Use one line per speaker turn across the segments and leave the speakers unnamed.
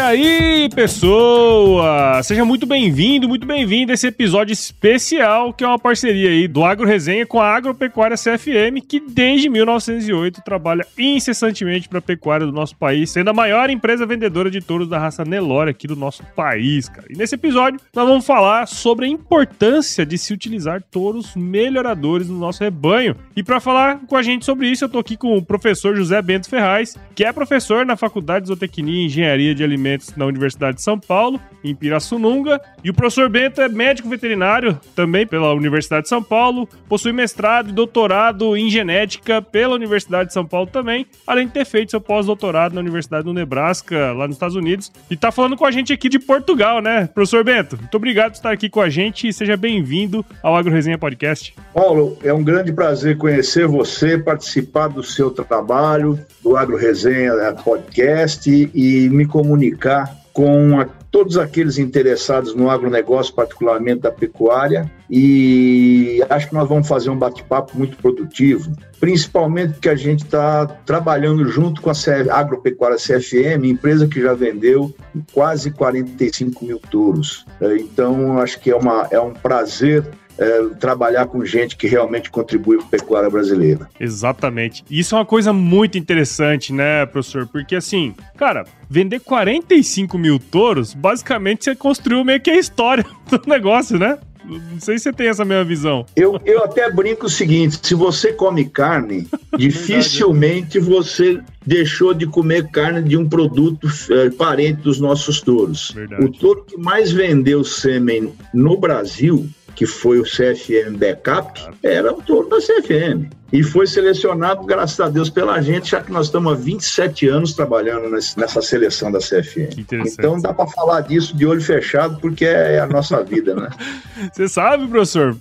aí, pessoa! Seja muito bem-vindo, muito bem-vindo a esse episódio especial que é uma parceria aí do Agro Resenha com a Agropecuária CFM, que desde 1908 trabalha incessantemente para a pecuária do nosso país, sendo a maior empresa vendedora de touros da raça Nelore aqui do nosso país, cara. E nesse episódio nós vamos falar sobre a importância de se utilizar touros melhoradores no nosso rebanho. E para falar com a gente sobre isso, eu tô aqui com o professor José Bento Ferraz, que é professor na Faculdade de Zootecnia e Engenharia de Alimentos na Universidade de São Paulo, em Pirassununga. E o professor Bento é médico veterinário também pela Universidade de São Paulo, possui mestrado e doutorado em genética pela Universidade de São Paulo também, além de ter feito seu pós-doutorado na Universidade do Nebraska, lá nos Estados Unidos. E tá falando com a gente aqui de Portugal, né? Professor Bento, muito obrigado por estar aqui com a gente e seja bem-vindo ao Agro Resenha Podcast.
Paulo, é um grande prazer conhecer você, participar do seu trabalho, do Agro Resenha Podcast e me comunicar com a, todos aqueles interessados no agronegócio, particularmente da pecuária, e acho que nós vamos fazer um bate-papo muito produtivo, principalmente porque a gente está trabalhando junto com a CF, Agropecuária CFM, empresa que já vendeu quase 45 mil touros. Então, acho que é, uma, é um prazer é, trabalhar com gente que realmente contribui para a pecuária brasileira.
Exatamente. Isso é uma coisa muito interessante, né, professor? Porque assim, cara, vender 45 mil touros, basicamente você construiu meio que a história do negócio, né? Não sei se você tem essa mesma visão.
Eu, eu até brinco o seguinte: se você come carne, dificilmente você deixou de comer carne de um produto é, parente dos nossos touros. Verdade. O touro que mais vendeu sêmen no Brasil que foi o CFM Backup, era o touro da CFM. E foi selecionado, graças a Deus, pela gente, já que nós estamos há 27 anos trabalhando nessa seleção da CFM. Então dá para falar disso de olho fechado, porque é a nossa vida, né?
Você sabe, professor,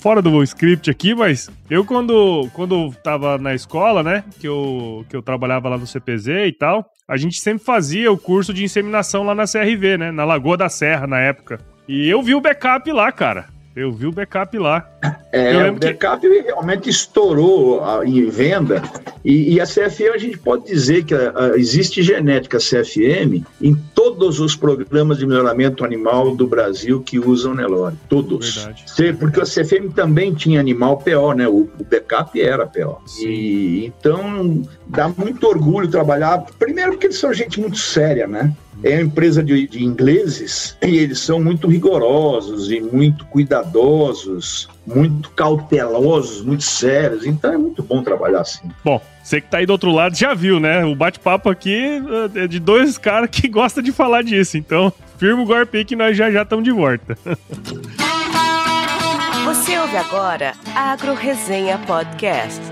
fora do script aqui, mas eu quando, quando tava na escola, né, que eu, que eu trabalhava lá no CPZ e tal, a gente sempre fazia o curso de inseminação lá na CRV, né, na Lagoa da Serra, na época. E eu vi o backup lá, cara. Eu vi o backup lá.
É, o backup que... realmente estourou em venda e, e, a CFM a gente pode dizer que a, a, existe genética CFM em todos os programas de melhoramento animal do Brasil que usam Nelore, todos. Verdade. Porque a CFM também tinha animal PO, né? O, o backup era PO. Sim. E então dá muito orgulho trabalhar, primeiro porque eles são gente muito séria, né? É uma empresa de, de, ingleses e eles são muito rigorosos e muito cuidadosos, muito cautelosos, muito sérios. Então é muito bom trabalhar assim.
Bom, você que tá aí do outro lado já viu, né? O bate-papo aqui é de dois caras que gostam de falar disso. Então, firma o golpe que nós já já estamos de volta.
Você ouve agora Agro Resenha Podcast.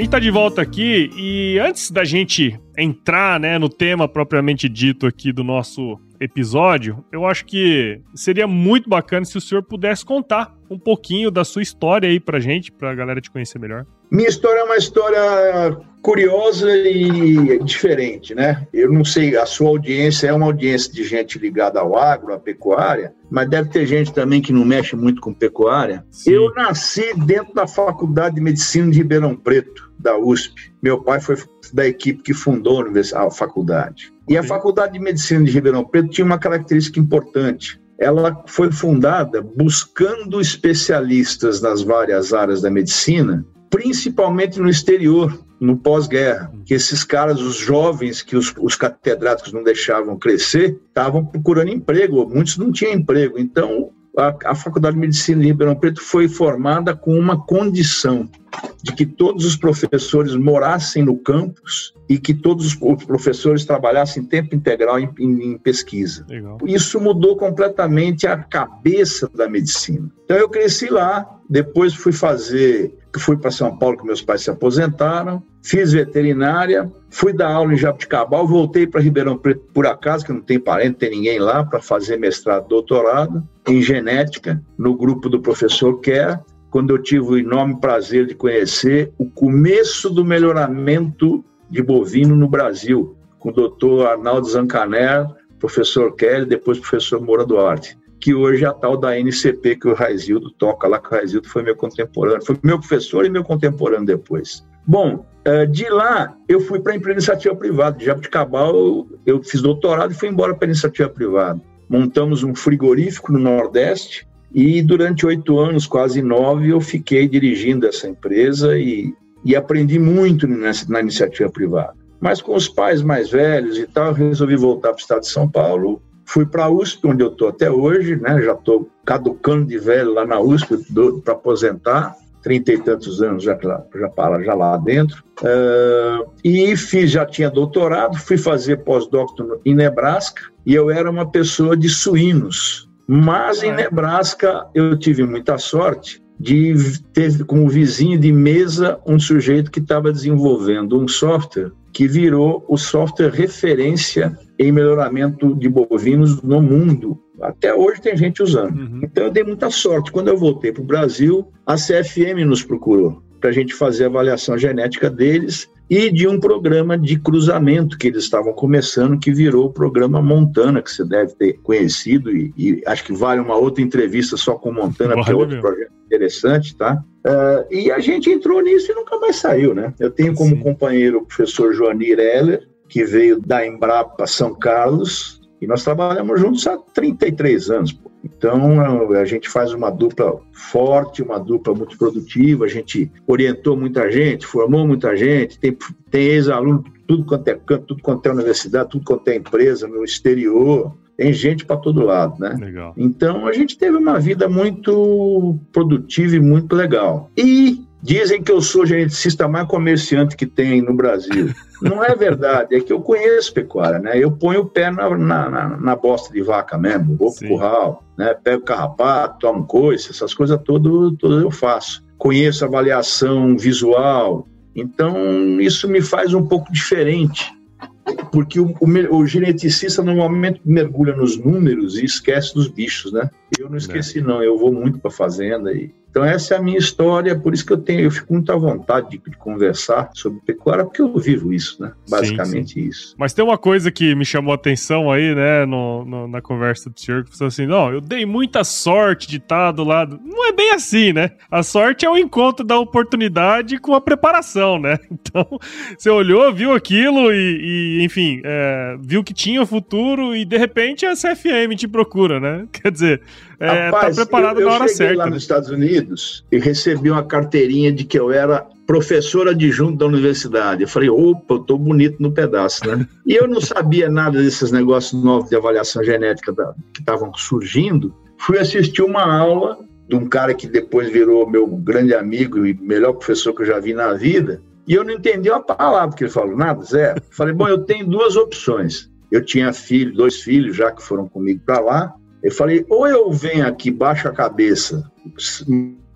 a gente tá de volta aqui e antes da gente entrar, né, no tema propriamente dito aqui do nosso episódio, eu acho que seria muito bacana se o senhor pudesse contar um pouquinho da sua história aí pra gente, pra galera te conhecer melhor.
Minha história é uma história curiosa e diferente, né? Eu não sei, a sua audiência é uma audiência de gente ligada ao agro, à pecuária, mas deve ter gente também que não mexe muito com pecuária. Sim. Eu nasci dentro da Faculdade de Medicina de Ribeirão Preto, da USP. Meu pai foi da equipe que fundou a faculdade. E a Faculdade de Medicina de Ribeirão Preto tinha uma característica importante. Ela foi fundada buscando especialistas nas várias áreas da medicina, principalmente no exterior, no pós-guerra, que esses caras, os jovens que os, os catedráticos não deixavam crescer, estavam procurando emprego, muitos não tinham emprego. Então, a, a Faculdade de Medicina de Ribeirão Preto foi formada com uma condição de que todos os professores morassem no campus e que todos os professores trabalhassem em tempo integral em, em, em pesquisa. Legal. Isso mudou completamente a cabeça da medicina. Então eu cresci lá, depois fui fazer, fui para São Paulo que meus pais se aposentaram, fiz veterinária, fui dar aula em Jabuticabal, voltei para Ribeirão Preto por acaso, que não tem parente, não tem ninguém lá, para fazer mestrado, doutorado em genética, no grupo do professor Kerr, quando eu tive o enorme prazer de conhecer o começo do melhoramento de bovino no Brasil, com o doutor Arnaldo Zancaner, professor Kelly, depois professor Moura Duarte, que hoje é a tal da NCP que o Raizildo toca lá, que o Raizildo foi meu contemporâneo, foi meu professor e meu contemporâneo depois. Bom, eh, de lá eu fui para a iniciativa privada, de Jabuticabal eu fiz doutorado e fui embora para a iniciativa privada. Montamos um frigorífico no Nordeste, e durante oito anos, quase nove, eu fiquei dirigindo essa empresa e, e aprendi muito nessa, na iniciativa privada. Mas com os pais mais velhos e tal, eu resolvi voltar para o estado de São Paulo. Fui para a USP, onde eu estou até hoje, né? já estou caducando de velho lá na USP para aposentar, trinta e tantos anos já, já, para, já lá dentro. Uh, e fiz, já tinha doutorado, fui fazer pós-doutorado em Nebraska, e eu era uma pessoa de suínos, mas em Nebraska eu tive muita sorte de ter como vizinho de mesa um sujeito que estava desenvolvendo um software que virou o software referência em melhoramento de bovinos no mundo. Até hoje tem gente usando. Uhum. Então eu dei muita sorte. Quando eu voltei para o Brasil, a CFM nos procurou para a gente fazer a avaliação genética deles e de um programa de cruzamento que eles estavam começando, que virou o programa Montana, que você deve ter conhecido, e, e acho que vale uma outra entrevista só com Montana, porque é outro mesmo. projeto interessante, tá? Uh, e a gente entrou nisso e nunca mais saiu, né? Eu tenho como Sim. companheiro o professor Joanir Heller, que veio da Embrapa São Carlos, e nós trabalhamos juntos há 33 anos. Pô. Então, a gente faz uma dupla forte, uma dupla muito produtiva, a gente orientou muita gente, formou muita gente, tem, tem ex-aluno tudo quanto é canto, tudo quanto é universidade, tudo quanto é empresa, no exterior, tem gente para todo lado, né? Legal. Então, a gente teve uma vida muito produtiva e muito legal. E Dizem que eu sou geneticista mais comerciante que tem no Brasil. Não é verdade, é que eu conheço pecuária, né? Eu ponho o pé na, na, na bosta de vaca mesmo, vou pro curral, né? Pego carrapato, tomo coice, essas coisas todas, todas eu faço. Conheço avaliação visual, então isso me faz um pouco diferente porque o, o, o, geneticista normalmente mergulha nos números e esquece dos bichos, né? Eu não esqueci, é. não. Eu vou muito para fazenda e então essa é a minha história, por isso que eu tenho, eu fico muito à vontade de, de conversar sobre pecuária, porque eu vivo isso, né? Basicamente sim, sim. isso.
Mas tem uma coisa que me chamou a atenção aí, né, no, no, na conversa do senhor, que falou assim, não, eu dei muita sorte de estar do lado. Não é bem assim, né? A sorte é o encontro da oportunidade com a preparação, né? Então, você olhou, viu aquilo e, e enfim, é, viu que tinha futuro e de repente a CFM te procura, né? Quer dizer, é, tá Rapaz, tá preparado eu, eu na hora certa.
lá né? nos Estados Unidos e recebi uma carteirinha de que eu era professor adjunto da universidade. Eu falei, opa, eu tô bonito no pedaço, né? e eu não sabia nada desses negócios novos de avaliação genética da, que estavam surgindo. Fui assistir uma aula de um cara que depois virou meu grande amigo e melhor professor que eu já vi na vida. E eu não entendi uma palavra que ele falou, nada, zero. Falei, bom, eu tenho duas opções. Eu tinha filho, dois filhos já que foram comigo para lá. Eu falei, ou eu venho aqui, baixo a cabeça,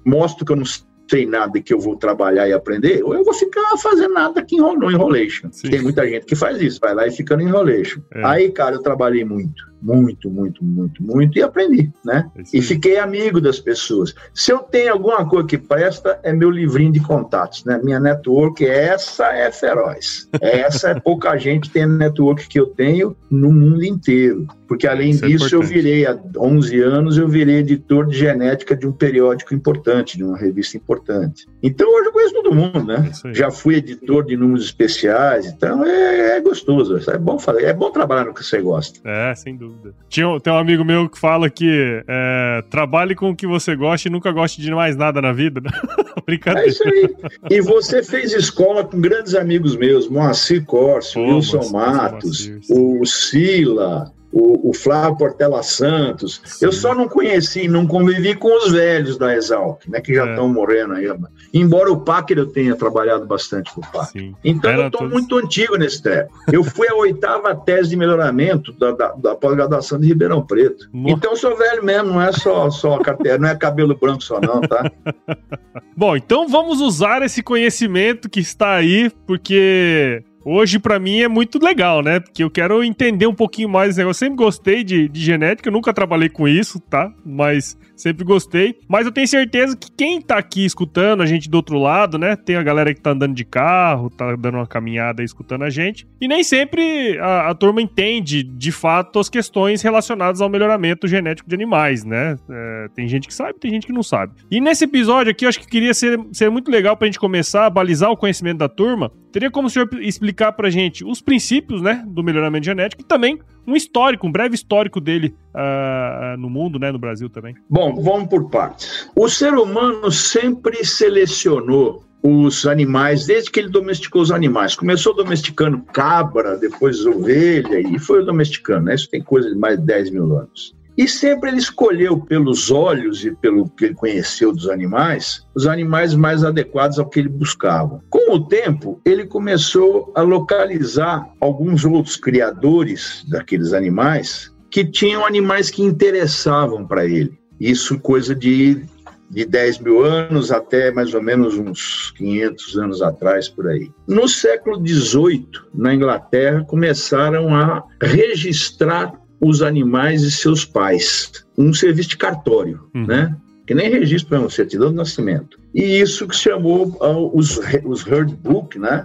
mostro que eu não sei nada e que eu vou trabalhar e aprender, ou eu vou ficar fazendo nada aqui no enrolation. Tem muita gente que faz isso, vai lá e fica no enrolation. É. Aí, cara, eu trabalhei muito muito, muito, muito, muito, e aprendi, né? É e fiquei amigo das pessoas. Se eu tenho alguma coisa que presta, é meu livrinho de contatos, né? Minha network, essa é feroz. Essa é pouca gente tem a network que eu tenho no mundo inteiro. Porque além Isso é disso, é eu virei, há 11 anos, eu virei editor de genética de um periódico importante, de uma revista importante. Então hoje eu conheço todo mundo, né? É Já fui editor de números especiais, então é, é gostoso. É bom fazer, é bom trabalhar no que você gosta.
É, sem dúvida dúvida. Tinha, tem um amigo meu que fala que é, trabalhe com o que você gosta e nunca goste de mais nada na vida. Né?
Brincadeira. É isso aí. E você fez escola com grandes amigos meus, Moacir Corso, Wilson Matos, o Sila, o, o Flávio Portela Santos. Sim. Eu só não conheci, não convivi com os velhos da Exalc, né, que já estão é. morrendo aí. Embora o Packer eu tenha trabalhado bastante com o Packer. Então Era eu estou todos... muito antigo nesse treco. Eu fui a oitava tese de melhoramento da, da, da pós-graduação de Ribeirão Preto. Nossa. Então eu sou velho mesmo, não é só, só carteira, não é cabelo branco só não, tá?
Bom, então vamos usar esse conhecimento que está aí, porque hoje para mim é muito legal, né? Porque eu quero entender um pouquinho mais. Eu sempre gostei de, de genética, nunca trabalhei com isso, tá? Mas sempre gostei. Mas eu tenho certeza que quem tá aqui escutando a gente do outro lado, né? Tem a galera que tá andando de carro, tá dando uma caminhada aí escutando a gente. E nem sempre a, a turma entende, de fato, as questões relacionadas ao melhoramento genético de animais, né? É, tem gente que sabe, tem gente que não sabe. E nesse episódio aqui, eu acho que queria ser, ser muito legal pra gente começar a balizar o conhecimento da turma. Teria como o senhor explicar pra gente os princípios, né, do melhoramento genético e também um histórico, um breve histórico dele uh, no mundo, né, no Brasil também.
Bom, vamos por partes. O ser humano sempre selecionou os animais, desde que ele domesticou os animais. Começou domesticando cabra, depois ovelha, e foi domesticando. Né? Isso tem coisa de mais de 10 mil anos. E sempre ele escolheu, pelos olhos e pelo que ele conheceu dos animais, os animais mais adequados ao que ele buscava. Com o tempo, ele começou a localizar alguns outros criadores daqueles animais que tinham animais que interessavam para ele. Isso coisa de, de 10 mil anos até mais ou menos uns 500 anos atrás, por aí. No século XVIII, na Inglaterra, começaram a registrar os animais e seus pais. Um serviço de cartório, uhum. né? Que nem registro para certidão de nascimento. E isso que chamou uh, os, os herd book, né?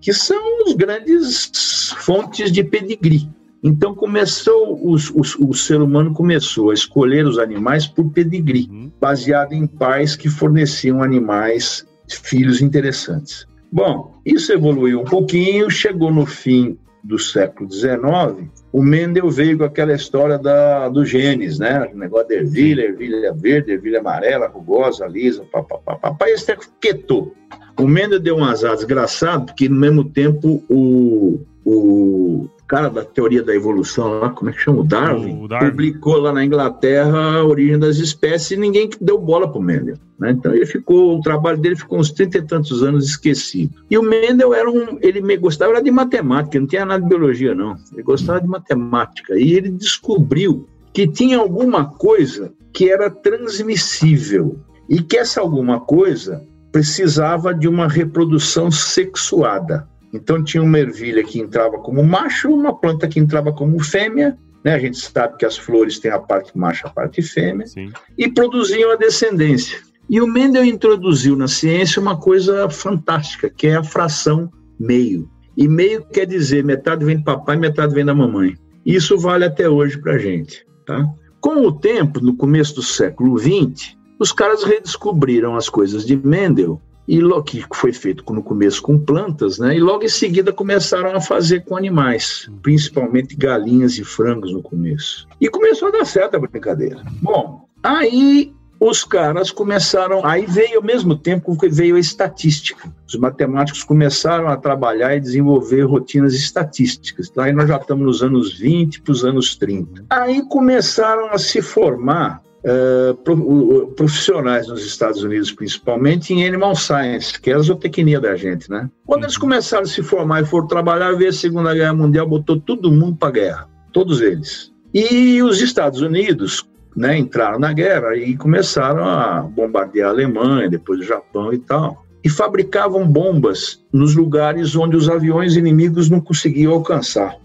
Que são os grandes fontes de pedigree. Então começou os, os, o ser humano começou a escolher os animais por pedigree, uhum. baseado em pais que forneciam animais filhos interessantes. Bom, isso evoluiu um pouquinho, chegou no fim do século XIX, o Mendel veio com aquela história da, do genes, né? O negócio de ervilha, ervilha verde, ervilha amarela, rugosa, lisa, papapá. Papai, esse tempo quietou. O Mendel deu um azar desgraçado, porque no mesmo tempo o, o cara da teoria da evolução lá, como é que chama? O Darwin, o Darwin. publicou lá na Inglaterra a origem das espécies e ninguém deu bola para o Mendel. Né? Então ele ficou, o trabalho dele ficou uns 30 e tantos anos esquecido. E o Mendel era um, ele gostava de matemática, não tinha nada de biologia não. Ele gostava de matemática e ele descobriu que tinha alguma coisa que era transmissível e que essa alguma coisa precisava de uma reprodução sexuada. Então tinha uma ervilha que entrava como macho, uma planta que entrava como fêmea, né? A gente sabe que as flores têm a parte macho, a parte fêmea, Sim. e produziam a descendência. E o Mendel introduziu na ciência uma coisa fantástica, que é a fração meio. E meio quer dizer metade vem do papai, metade vem da mamãe. Isso vale até hoje para a gente. Tá? Com o tempo, no começo do século XX, os caras redescobriram as coisas de Mendel e que foi feito no começo com plantas, né? E logo em seguida começaram a fazer com animais, principalmente galinhas e frangos no começo. E começou a dar certo a brincadeira. Bom, aí os caras começaram, aí veio ao mesmo tempo que veio a estatística. Os matemáticos começaram a trabalhar e desenvolver rotinas estatísticas. Aí nós já estamos nos anos 20 para os anos 30. Aí começaram a se formar uh, profissionais nos Estados Unidos, principalmente em Animal Science, que é a zootecnia da gente, né? Quando eles começaram a se formar e foram trabalhar, veio a Segunda Guerra Mundial, botou todo mundo para a guerra, todos eles. E os Estados Unidos né, entraram na guerra e começaram a bombardear a Alemanha, depois o Japão e tal. E fabricavam bombas nos lugares onde os aviões inimigos não conseguiam alcançar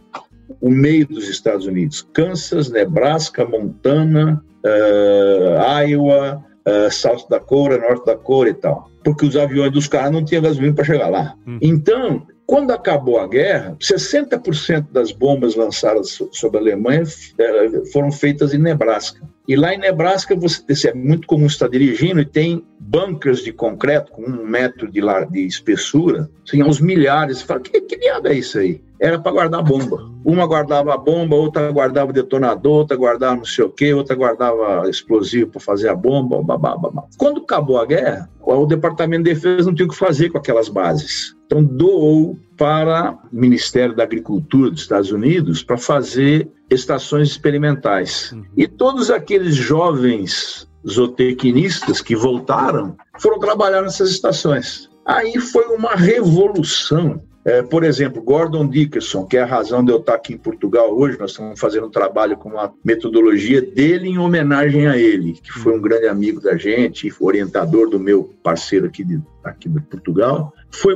o meio dos Estados Unidos: Kansas, Nebraska, Montana, uh, Iowa, uh, South Dakota, North Dakota e tal. Porque os aviões dos caras não tinham gasolina para chegar lá. Hum. Então, quando acabou a guerra, 60% das bombas lançadas sobre a Alemanha eh, foram feitas em Nebraska. E lá em Nebraska, você é muito comum estar dirigindo e tem bunkers de concreto com um metro de, de espessura, assim, aos milhares. Você fala, que, que diabo é isso aí? Era para guardar bomba. Uma guardava a bomba, outra guardava o detonador, outra guardava não sei o quê, outra guardava explosivo para fazer a bomba, babá, babá. Quando acabou a guerra, o Departamento de Defesa não tinha o que fazer com aquelas bases. Então doou para o Ministério da Agricultura dos Estados Unidos para fazer estações experimentais. E todos aqueles jovens zootecnistas que voltaram foram trabalhar nessas estações. Aí foi uma revolução. É, por exemplo, Gordon Dickerson, que é a razão de eu estar aqui em Portugal hoje, nós estamos fazendo um trabalho com uma metodologia dele em homenagem a ele, que foi um grande amigo da gente, orientador do meu parceiro aqui de, aqui de Portugal foi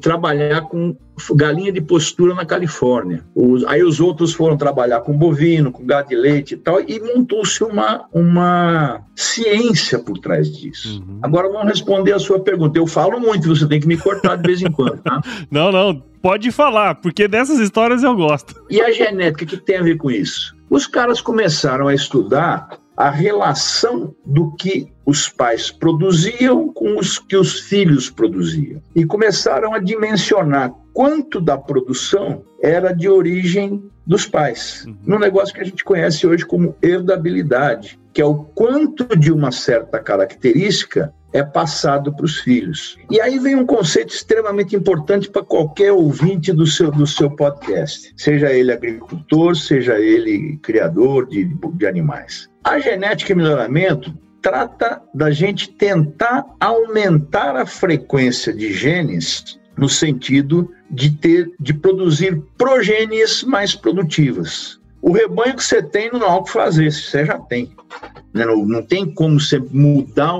trabalhar com galinha de postura na Califórnia. Os, aí os outros foram trabalhar com bovino, com gado de leite e tal, e montou-se uma, uma ciência por trás disso. Uhum. Agora vamos responder a sua pergunta. Eu falo muito, você tem que me cortar de vez em quando, tá?
não, não, pode falar, porque dessas histórias eu gosto.
E a genética, o que tem a ver com isso? Os caras começaram a estudar a relação do que os pais produziam com os que os filhos produziam. E começaram a dimensionar quanto da produção era de origem dos pais. Uhum. Num negócio que a gente conhece hoje como herdabilidade, que é o quanto de uma certa característica é passado para os filhos. E aí vem um conceito extremamente importante para qualquer ouvinte do seu, do seu podcast, seja ele agricultor, seja ele criador de, de animais. A genética e melhoramento trata da gente tentar aumentar a frequência de genes no sentido de ter de produzir progênies mais produtivas. O rebanho que você tem não há o que fazer, você já tem. Né? Não, não tem como você mudar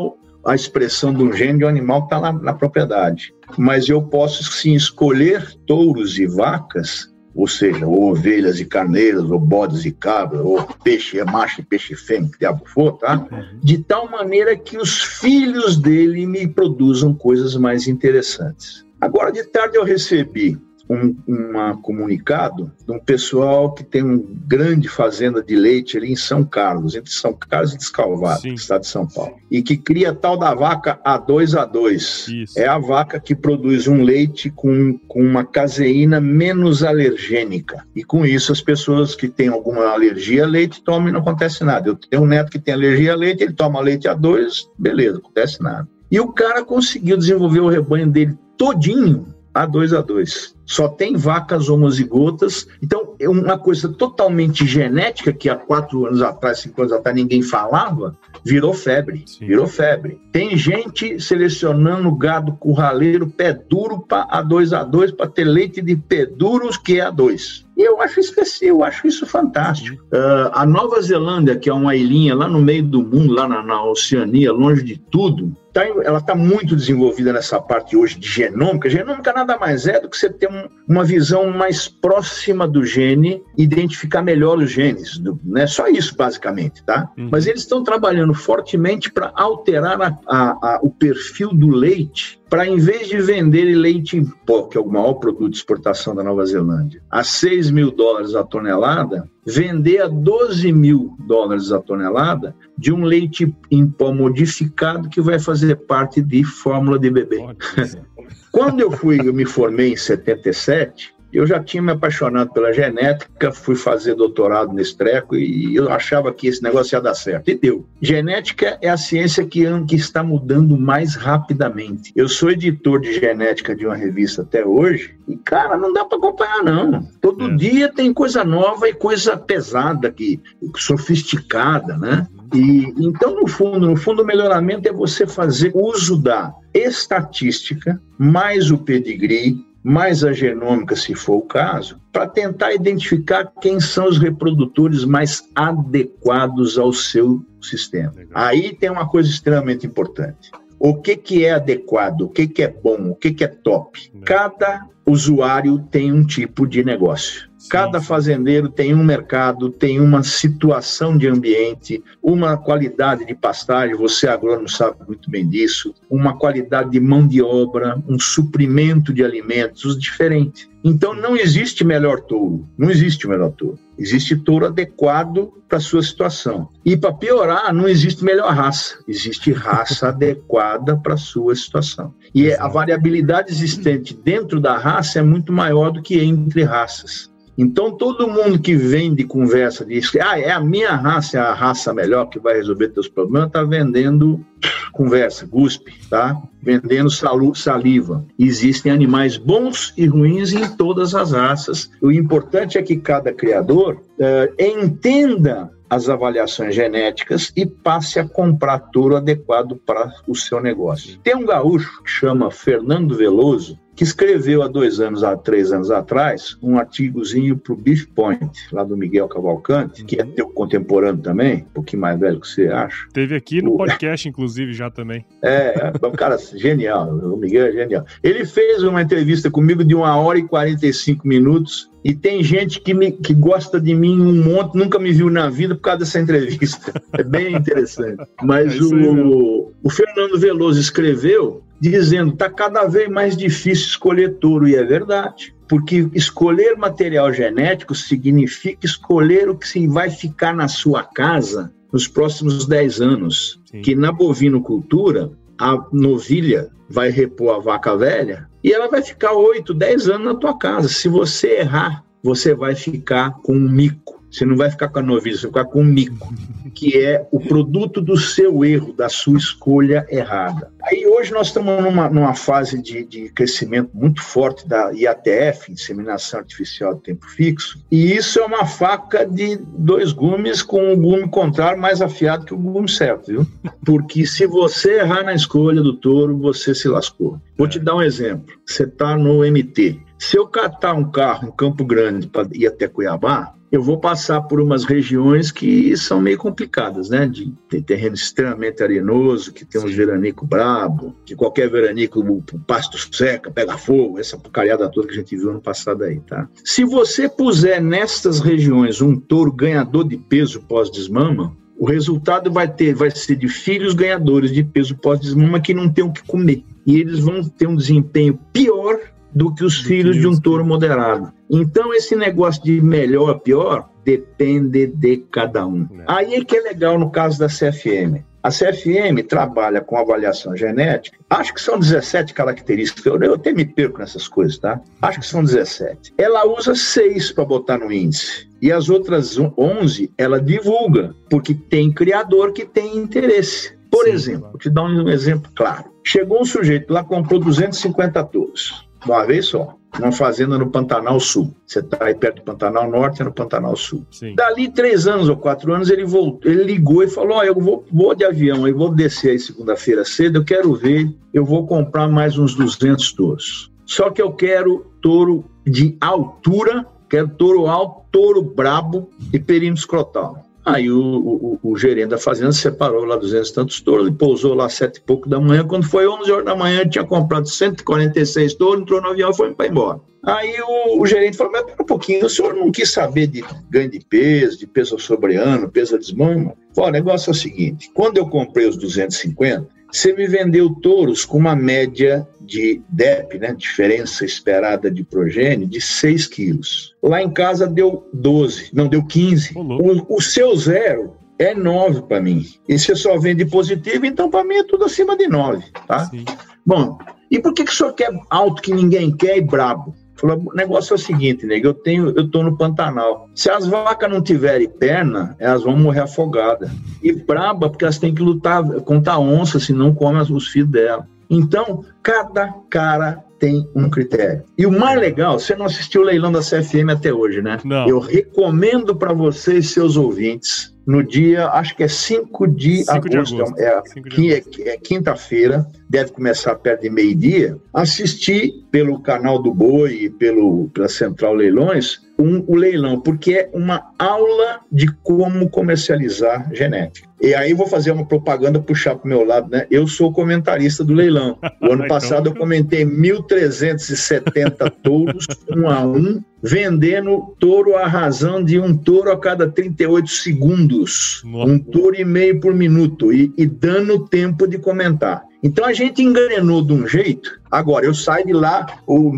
a expressão do gene de um animal que está na, na propriedade. Mas eu posso sim escolher touros e vacas ou seja, ou ovelhas e carneiras, ou bodes e cabras, ou peixe é macho e peixe fêmea, que diabo for, tá? De tal maneira que os filhos dele me produzam coisas mais interessantes. Agora, de tarde eu recebi um uma comunicado de um pessoal que tem uma grande fazenda de leite ali em São Carlos, entre São Carlos e Descalvado, estado de São Paulo, e que cria tal da vaca A2A2. É a vaca que produz um leite com, com uma caseína menos alergênica. E com isso, as pessoas que têm alguma alergia a leite tomam e não acontece nada. Eu tenho um neto que tem alergia a leite, ele toma leite A2, beleza, não acontece nada. E o cara conseguiu desenvolver o rebanho dele todinho a dois a dois. Só tem vacas homozigotas. Então, é uma coisa totalmente genética que há quatro anos atrás, cinco anos atrás, ninguém falava, virou febre. Sim. Virou febre. Tem gente selecionando gado curraleiro pé duro para a dois a dois para ter leite de pé duros que é a dois. E eu acho especial, eu acho isso fantástico. Uh, a Nova Zelândia, que é uma ilhinha lá no meio do mundo, lá na, na Oceania, longe de tudo, tá, ela está muito desenvolvida nessa parte hoje de genômica. Genômica nada mais é do que você ter um, uma visão mais próxima do gene, identificar melhor os genes. Do, né? Só isso, basicamente, tá? Uhum. Mas eles estão trabalhando fortemente para alterar a, a, a, o perfil do leite para em vez de vender leite em pó, que é o maior produto de exportação da Nova Zelândia, a 6 mil dólares a tonelada, vender a 12 mil dólares a tonelada de um leite em pó modificado que vai fazer parte de fórmula de bebê. Quando eu fui, eu me formei em 77, eu já tinha me apaixonado pela genética, fui fazer doutorado nesse treco e eu achava que esse negócio ia dar certo. E deu. Genética é a ciência que, que está mudando mais rapidamente. Eu sou editor de genética de uma revista até hoje e, cara, não dá para acompanhar, não. Todo é. dia tem coisa nova e coisa pesada, que, sofisticada, né? E então, no fundo, no fundo, o melhoramento é você fazer uso da estatística, mais o pedigree, mais a genômica, se for o caso, para tentar identificar quem são os reprodutores mais adequados ao seu sistema. Aí tem uma coisa extremamente importante. O que, que é adequado, o que, que é bom, o que, que é top? Cada usuário tem um tipo de negócio. Cada fazendeiro tem um mercado, tem uma situação de ambiente, uma qualidade de pastagem, você agrônomo sabe muito bem disso, uma qualidade de mão de obra, um suprimento de alimentos diferente. Então não existe melhor touro, não existe melhor touro. Existe touro adequado para sua situação. E para piorar, não existe melhor raça. Existe raça adequada para sua situação. E a variabilidade existente dentro da raça é muito maior do que entre raças. Então, todo mundo que vem de conversa diz que ah, é a minha raça, é a raça melhor que vai resolver teus problemas, está vendendo conversa, guspe, tá? Vendendo salu, saliva. Existem animais bons e ruins em todas as raças. O importante é que cada criador uh, entenda as avaliações genéticas e passe a comprar touro adequado para o seu negócio. Tem um gaúcho que chama Fernando Veloso, que escreveu há dois anos, há três anos atrás, um artigozinho para o Beef Point, lá do Miguel Cavalcante, que é teu contemporâneo também, um pouquinho mais velho que você acha.
Teve aqui no podcast, inclusive, já também.
É, é um cara genial, o Miguel é genial. Ele fez uma entrevista comigo de uma hora e 45 minutos, e tem gente que, me, que gosta de mim um monte, nunca me viu na vida por causa dessa entrevista. É bem interessante. Mas é o, o Fernando Veloso escreveu dizendo está cada vez mais difícil escolher touro, e é verdade. Porque escolher material genético significa escolher o que vai ficar na sua casa nos próximos 10 anos. Sim. Que na bovinocultura, a novilha vai repor a vaca velha e ela vai ficar 8, 10 anos na tua casa. Se você errar, você vai ficar com um mico. Você não vai ficar com a novilha, você vai ficar com o mico, que é o produto do seu erro, da sua escolha errada. Aí hoje nós estamos numa, numa fase de, de crescimento muito forte da IATF, Inseminação Artificial de Tempo Fixo, e isso é uma faca de dois gumes com o gume contrário mais afiado que o gume certo, viu? Porque se você errar na escolha do touro, você se lascou. Vou te dar um exemplo. Você está no MT. Se eu catar um carro em Campo Grande para ir até Cuiabá, eu vou passar por umas regiões que são meio complicadas, né? De, tem terreno extremamente arenoso, que tem uns veranico brabo, que qualquer veranico, o pasto seca, pega fogo, essa porcariada toda que a gente viu ano passado aí, tá? Se você puser nestas regiões um touro ganhador de peso pós-desmama, o resultado vai ter, vai ser de filhos ganhadores de peso pós-desmama que não tem o que comer. E eles vão ter um desempenho pior do que os do filhos que de um touro moderado. Então, esse negócio de melhor, pior, depende de cada um. É. Aí é que é legal no caso da CFM. A CFM trabalha com avaliação genética, acho que são 17 características, eu, eu até me perco nessas coisas, tá? Acho que são 17. Ela usa seis para botar no índice. E as outras 11 ela divulga, porque tem criador que tem interesse. Por Sim, exemplo, claro. vou te dar um exemplo claro. Chegou um sujeito lá, comprou 250 touros uma vez só, numa fazenda no Pantanal Sul. Você está aí perto do Pantanal Norte, é no Pantanal Sul. Sim. Dali três anos ou quatro anos, ele voltou, ele ligou e falou: oh, eu vou, vou de avião, eu vou descer aí segunda-feira cedo, eu quero ver, eu vou comprar mais uns 200 touros. Só que eu quero touro de altura, quero touro alto, touro brabo e perímetro escrotal. Aí o, o, o, gerente da fazenda separou lá 200 e tantos touros, ele pousou lá sete e pouco da manhã. Quando foi 11 horas da manhã, tinha comprado 146 touros, entrou no avião e foi para embora. Aí o, o, gerente falou: Mas pera um pouquinho, o senhor não quis saber de ganho de peso, de peso sobre ano, peso desmama? o negócio é o seguinte: quando eu comprei os 250, você me vendeu touros com uma média de DEP, né, diferença esperada de progênio, de 6 quilos. Lá em casa deu 12, não, deu 15. O, o seu zero é 9 para mim. E você só vende positivo, então para mim é tudo acima de 9, tá? Sim. Bom, e por que, que o senhor quer alto que ninguém quer e brabo? Falou, o negócio é o seguinte, nego, eu tenho, eu tô no Pantanal. Se as vacas não tiverem perna, elas vão morrer afogadas. E braba, porque elas têm que lutar contra a onça, senão come os filhos dela. Então, cada cara tem um critério. E o mais legal, você não assistiu o leilão da CFM até hoje, né?
Não.
Eu recomendo para vocês, seus ouvintes, no dia, acho que é 5 de, agosto, de agosto, é, é, é quinta-feira, deve começar perto de meio-dia, assistir pelo canal do Boi e pelo, pela Central Leilões um, o leilão, porque é uma aula de como comercializar genética. E aí vou fazer uma propaganda, puxar para o meu lado, né? Eu sou comentarista do leilão. O ano então. passado eu comentei 1.370 touros, um a um, vendendo touro à razão de um touro a cada 38 segundos. Um touro e meio por minuto, e, e dando tempo de comentar. Então a gente engrenou de um jeito. Agora, eu saí de lá,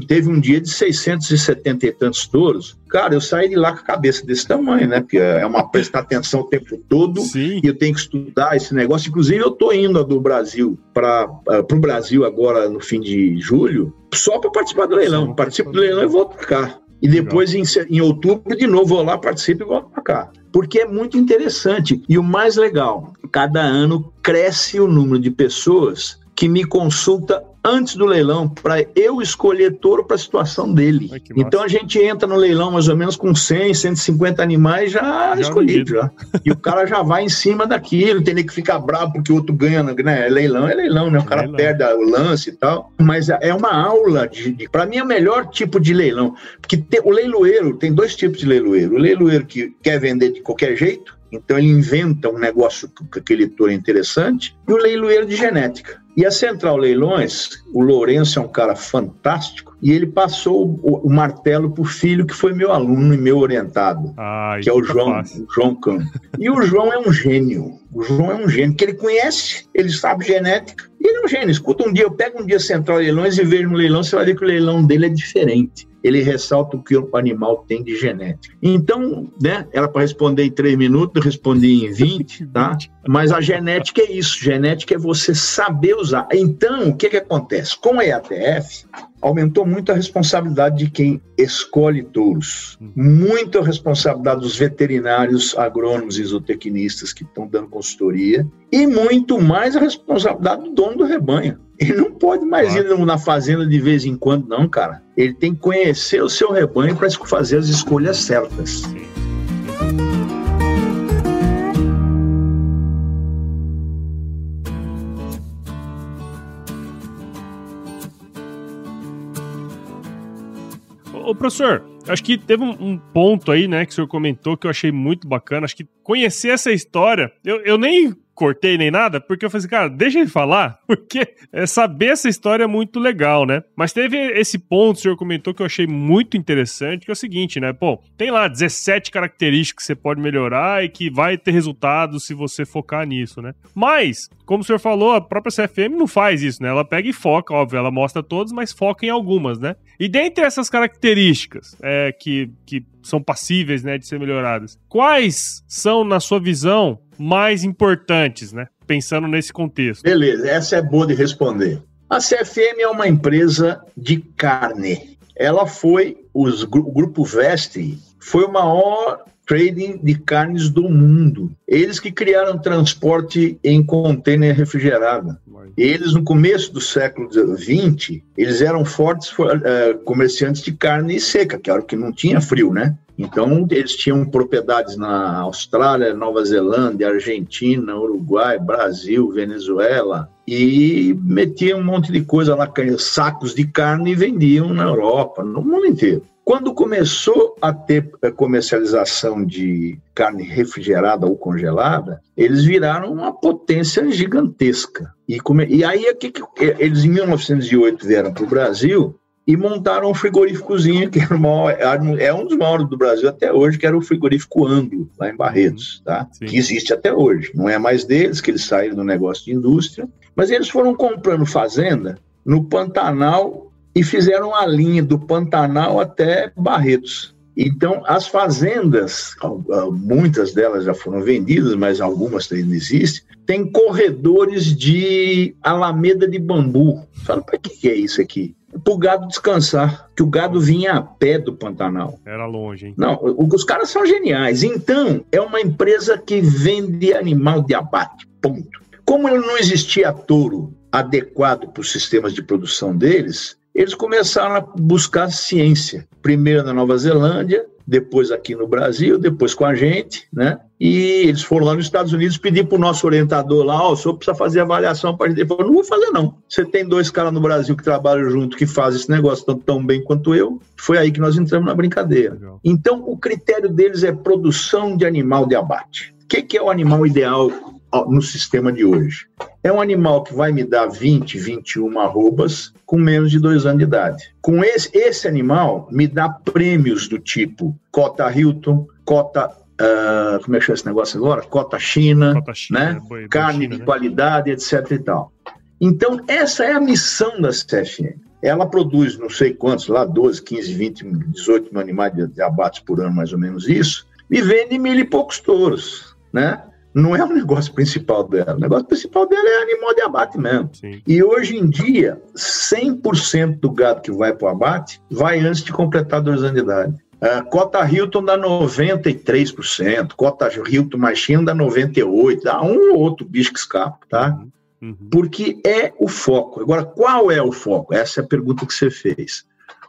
teve um dia de 670 e tantos touros. Cara, eu saí de lá com a cabeça desse tamanho, né? Porque é uma prestar atenção o tempo todo Sim. e eu tenho que estudar esse negócio. Inclusive, eu tô indo do Brasil para uh, o Brasil agora no fim de julho, só para participar do leilão. Participo do leilão e volto para cá. E depois, em, em, outubro, de novo, vou lá, participo e volto para cá. Porque é muito interessante. E o mais legal, cada ano cresce o número de pessoas que me consulta antes do leilão para eu escolher touro para a situação dele. Ai, então a gente entra no leilão mais ou menos com 100, 150 animais já, já escolhidos. Já. E o cara já vai em cima daquilo, tem que ficar bravo porque o outro ganha, né? Leilão é leilão, né? O cara leilão. perde o lance e tal. Mas é uma aula de, de para mim é o melhor tipo de leilão, porque tem, o leiloeiro tem dois tipos de leiloeiro. O leiloeiro que quer vender de qualquer jeito, então ele inventa um negócio que aquele touro é interessante, e o leiloeiro de genética. E a Central Leilões, o Lourenço é um cara fantástico, e ele passou o, o martelo para o filho que foi meu aluno e meu orientado, Ai, que é o João, o João Campos. E o João é um gênio. O João é um gênio, que ele conhece, ele sabe genética. E ele é um gênio. Escuta um dia, eu pego um dia Central Leilões e vejo no leilão, você vai ver que o leilão dele é diferente ele ressalta o que o animal tem de genética. Então, né, era para responder em três minutos, eu respondi em 20, tá? Mas a genética é isso, genética é você saber usar. Então, o que, que acontece? Com a EATF, aumentou muito a responsabilidade de quem escolhe touros, muito a responsabilidade dos veterinários, agrônomos e zootecnistas que estão dando consultoria, e muito mais a responsabilidade do dono do rebanho. Ele não pode mais claro. ir na fazenda de vez em quando, não, cara. Ele tem que conhecer o seu rebanho para fazer as escolhas certas.
Ô, professor, acho que teve um, um, ponto aí, né, que o senhor comentou que eu achei muito bacana. Acho que conhecer essa história, eu, eu nem cortei nem nada, porque eu falei assim, cara, deixa ele falar, porque é, saber essa história é muito legal, né? Mas teve esse ponto, o senhor comentou, que eu achei muito interessante, que é o seguinte, né? Pô, tem lá 17 características que você pode melhorar e que vai ter resultado se você focar nisso, né? Mas, como o senhor falou, a própria CFM não faz isso, né? Ela pega e foca, óbvio, ela mostra todas, mas foca em algumas, né? E dentre essas características é, que, que são passíveis né, de ser melhoradas, quais são, na sua visão, mais importantes, né? Pensando nesse contexto.
Beleza, essa é boa de responder. A CFM é uma empresa de carne. Ela foi, os, o Grupo Vestre foi o maior trading de carnes do mundo. Eles que criaram transporte em container refrigerado. Eles, no começo do século XX, eles eram fortes uh, comerciantes de carne seca, que era o que não tinha frio, né? Então, eles tinham propriedades na Austrália, Nova Zelândia, Argentina, Uruguai, Brasil, Venezuela, e metiam um monte de coisa lá, sacos de carne e vendiam na Europa, no mundo inteiro. Quando começou a ter eh, comercialização de carne refrigerada ou congelada, eles viraram uma potência gigantesca. E, come... e aí, que, que eles em 1908 vieram para o Brasil e montaram um frigoríficozinho que era maior, é um dos maiores do Brasil até hoje, que era o frigorífico Anglo, lá em Barretos, uhum. tá? Sim. que existe até hoje. Não é mais deles, que eles saíram do negócio de indústria, mas eles foram comprando fazenda no Pantanal e fizeram a linha do Pantanal até Barretos. Então, as fazendas, muitas delas já foram vendidas, mas algumas ainda existem, tem corredores de alameda de bambu. Fala, para que é isso aqui? Para o gado descansar, que o gado vinha a pé do Pantanal.
Era longe, hein?
Não, os caras são geniais. Então, é uma empresa que vende animal de abate, ponto. Como não existia touro adequado para os sistemas de produção deles, eles começaram a buscar ciência. Primeiro na Nova Zelândia, depois aqui no Brasil, depois com a gente, né? E eles foram lá nos Estados Unidos pedir para o nosso orientador lá, ó, oh, o senhor precisa fazer avaliação para a gente. Ele falou, não vou fazer não. Você tem dois caras no Brasil que trabalham junto, que fazem esse negócio tão, tão bem quanto eu. Foi aí que nós entramos na brincadeira. Legal. Então, o critério deles é produção de animal de abate. O que, que é o animal ideal no sistema de hoje? É um animal que vai me dar 20, 21 arrobas com menos de dois anos de idade. Com esse, esse animal, me dá prêmios do tipo cota Hilton, cota Uh, como é que chama esse negócio agora? Cota China, Cota China né? Boi, Carne China, de né? qualidade, etc e tal. Então, essa é a missão da CFM. Ela produz não sei quantos, lá 12, 15, 20, 18 mil animais de, de abates por ano, mais ou menos isso, e vende mil e poucos touros, né? Não é o negócio principal dela. O negócio principal dela é animal de abate mesmo. Sim. E hoje em dia, 100% do gado que vai para o abate vai antes de completar dois anos de idade. A cota Hilton dá 93%, cota Hilton Machine dá 98%, dá um ou outro bicho que escapa, tá? Uhum. Uhum. Porque é o foco. Agora, qual é o foco? Essa é a pergunta que você fez.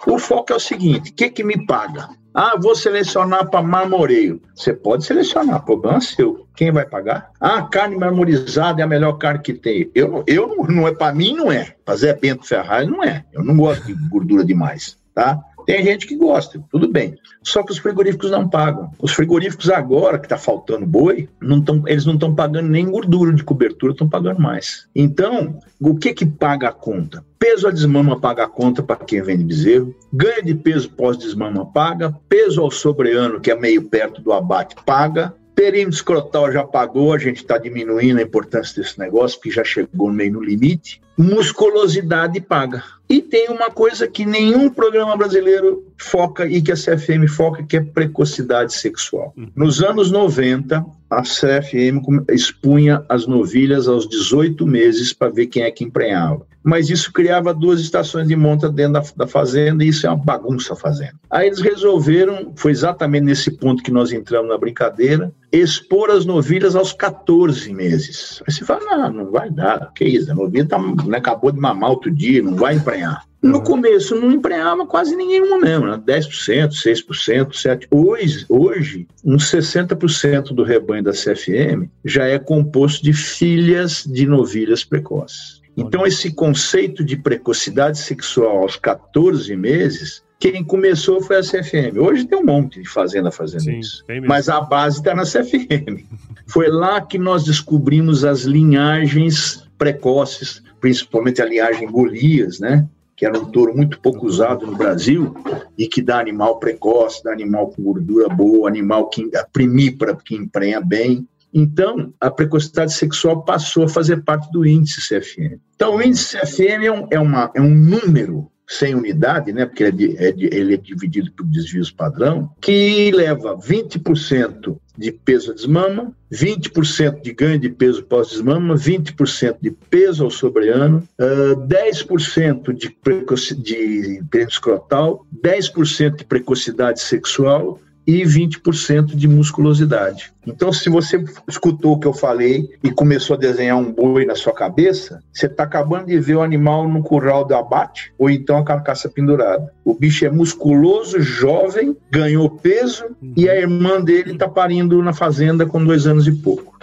O foco é o seguinte: o que, que me paga? Ah, vou selecionar para marmoreio. Você pode selecionar, problema seu. Quem vai pagar? Ah, carne marmorizada é a melhor carne que tem. Eu, eu não é para mim, não é. Zé Bento Ferraz, não é. Eu não gosto de gordura demais, tá? Tem gente que gosta, tudo bem. Só que os frigoríficos não pagam. Os frigoríficos agora, que está faltando boi, não tão, eles não estão pagando nem gordura de cobertura, estão pagando mais. Então, o que que paga a conta? Peso a desmama paga a conta para quem vende bezerro, ganho de peso pós-desmama paga, peso ao sobreano, que é meio perto do abate, paga, Perímetro escrotal já pagou, a gente está diminuindo a importância desse negócio, porque já chegou meio no limite. Musculosidade paga. E tem uma coisa que nenhum programa brasileiro foca e que a CFM foca, que é precocidade sexual. Uhum. Nos anos 90, a CFM expunha as novilhas aos 18 meses para ver quem é que emprenhava. Mas isso criava duas estações de monta dentro da, da, fazenda e isso é uma bagunça a fazenda. Aí eles resolveram, foi exatamente nesse ponto que nós entramos na brincadeira, expor as novilhas aos 14 meses. Aí você fala, não, não vai dar, que isso, a novilha tá, né, acabou de mamar outro dia, não vai emprenhar. No começo não emprenhava quase nenhuma mesmo, né? 10%, 6%, 7%. Hoje, hoje, uns 60% do rebanho da CFM já é composto de filhas de novilhas precoces. Então, esse conceito de precocidade sexual aos 14 meses quem começou foi a CFM. Hoje tem um monte de fazenda fazendo Sim, isso. Mas a base está na CFM. Foi lá que nós descobrimos as linhagens precoces, principalmente a linhagem Golias, né? que era um touro muito pouco usado no Brasil e que dá animal precoce, dá animal com gordura boa, animal que primípara, que emprenha bem. Então, a precocidade sexual passou a fazer parte do índice CFM. Então, o índice CFM é um, é uma, é um número sem unidade, né, porque ele é, ele é dividido por desvios padrão, que leva 20% de peso a desmama, 20% de ganho de peso pós-desmama, 20% de peso ao sobreano, uh, 10% de, de escrotal, 10% de precocidade sexual e 20% de musculosidade. Então, se você escutou o que eu falei e começou a desenhar um boi na sua cabeça, você está acabando de ver o animal no curral do abate ou então a carcaça pendurada. O bicho é musculoso, jovem, ganhou peso e a irmã dele está parindo na fazenda com dois anos e pouco.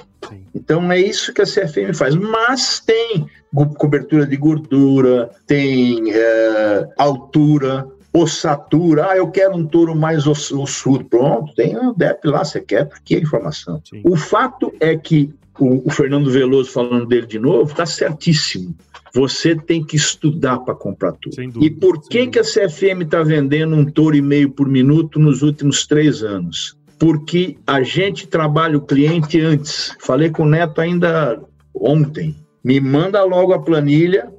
Então é isso que a CFM faz. Mas tem cobertura de gordura, tem é, altura, ossatura, ah, eu quero um touro mais ossudo. Pronto, tem um DEP lá, você quer, tá aqui a informação. Sim. O fato é que o, o, Fernando Veloso, falando dele de novo, está certíssimo. Você tem que estudar para comprar tudo. Dúvida, e por que, que a CFM está vendendo um touro e meio por minuto nos últimos três anos? Porque a gente trabalha o cliente antes. Falei com o Neto ainda ontem. Me manda logo a planilha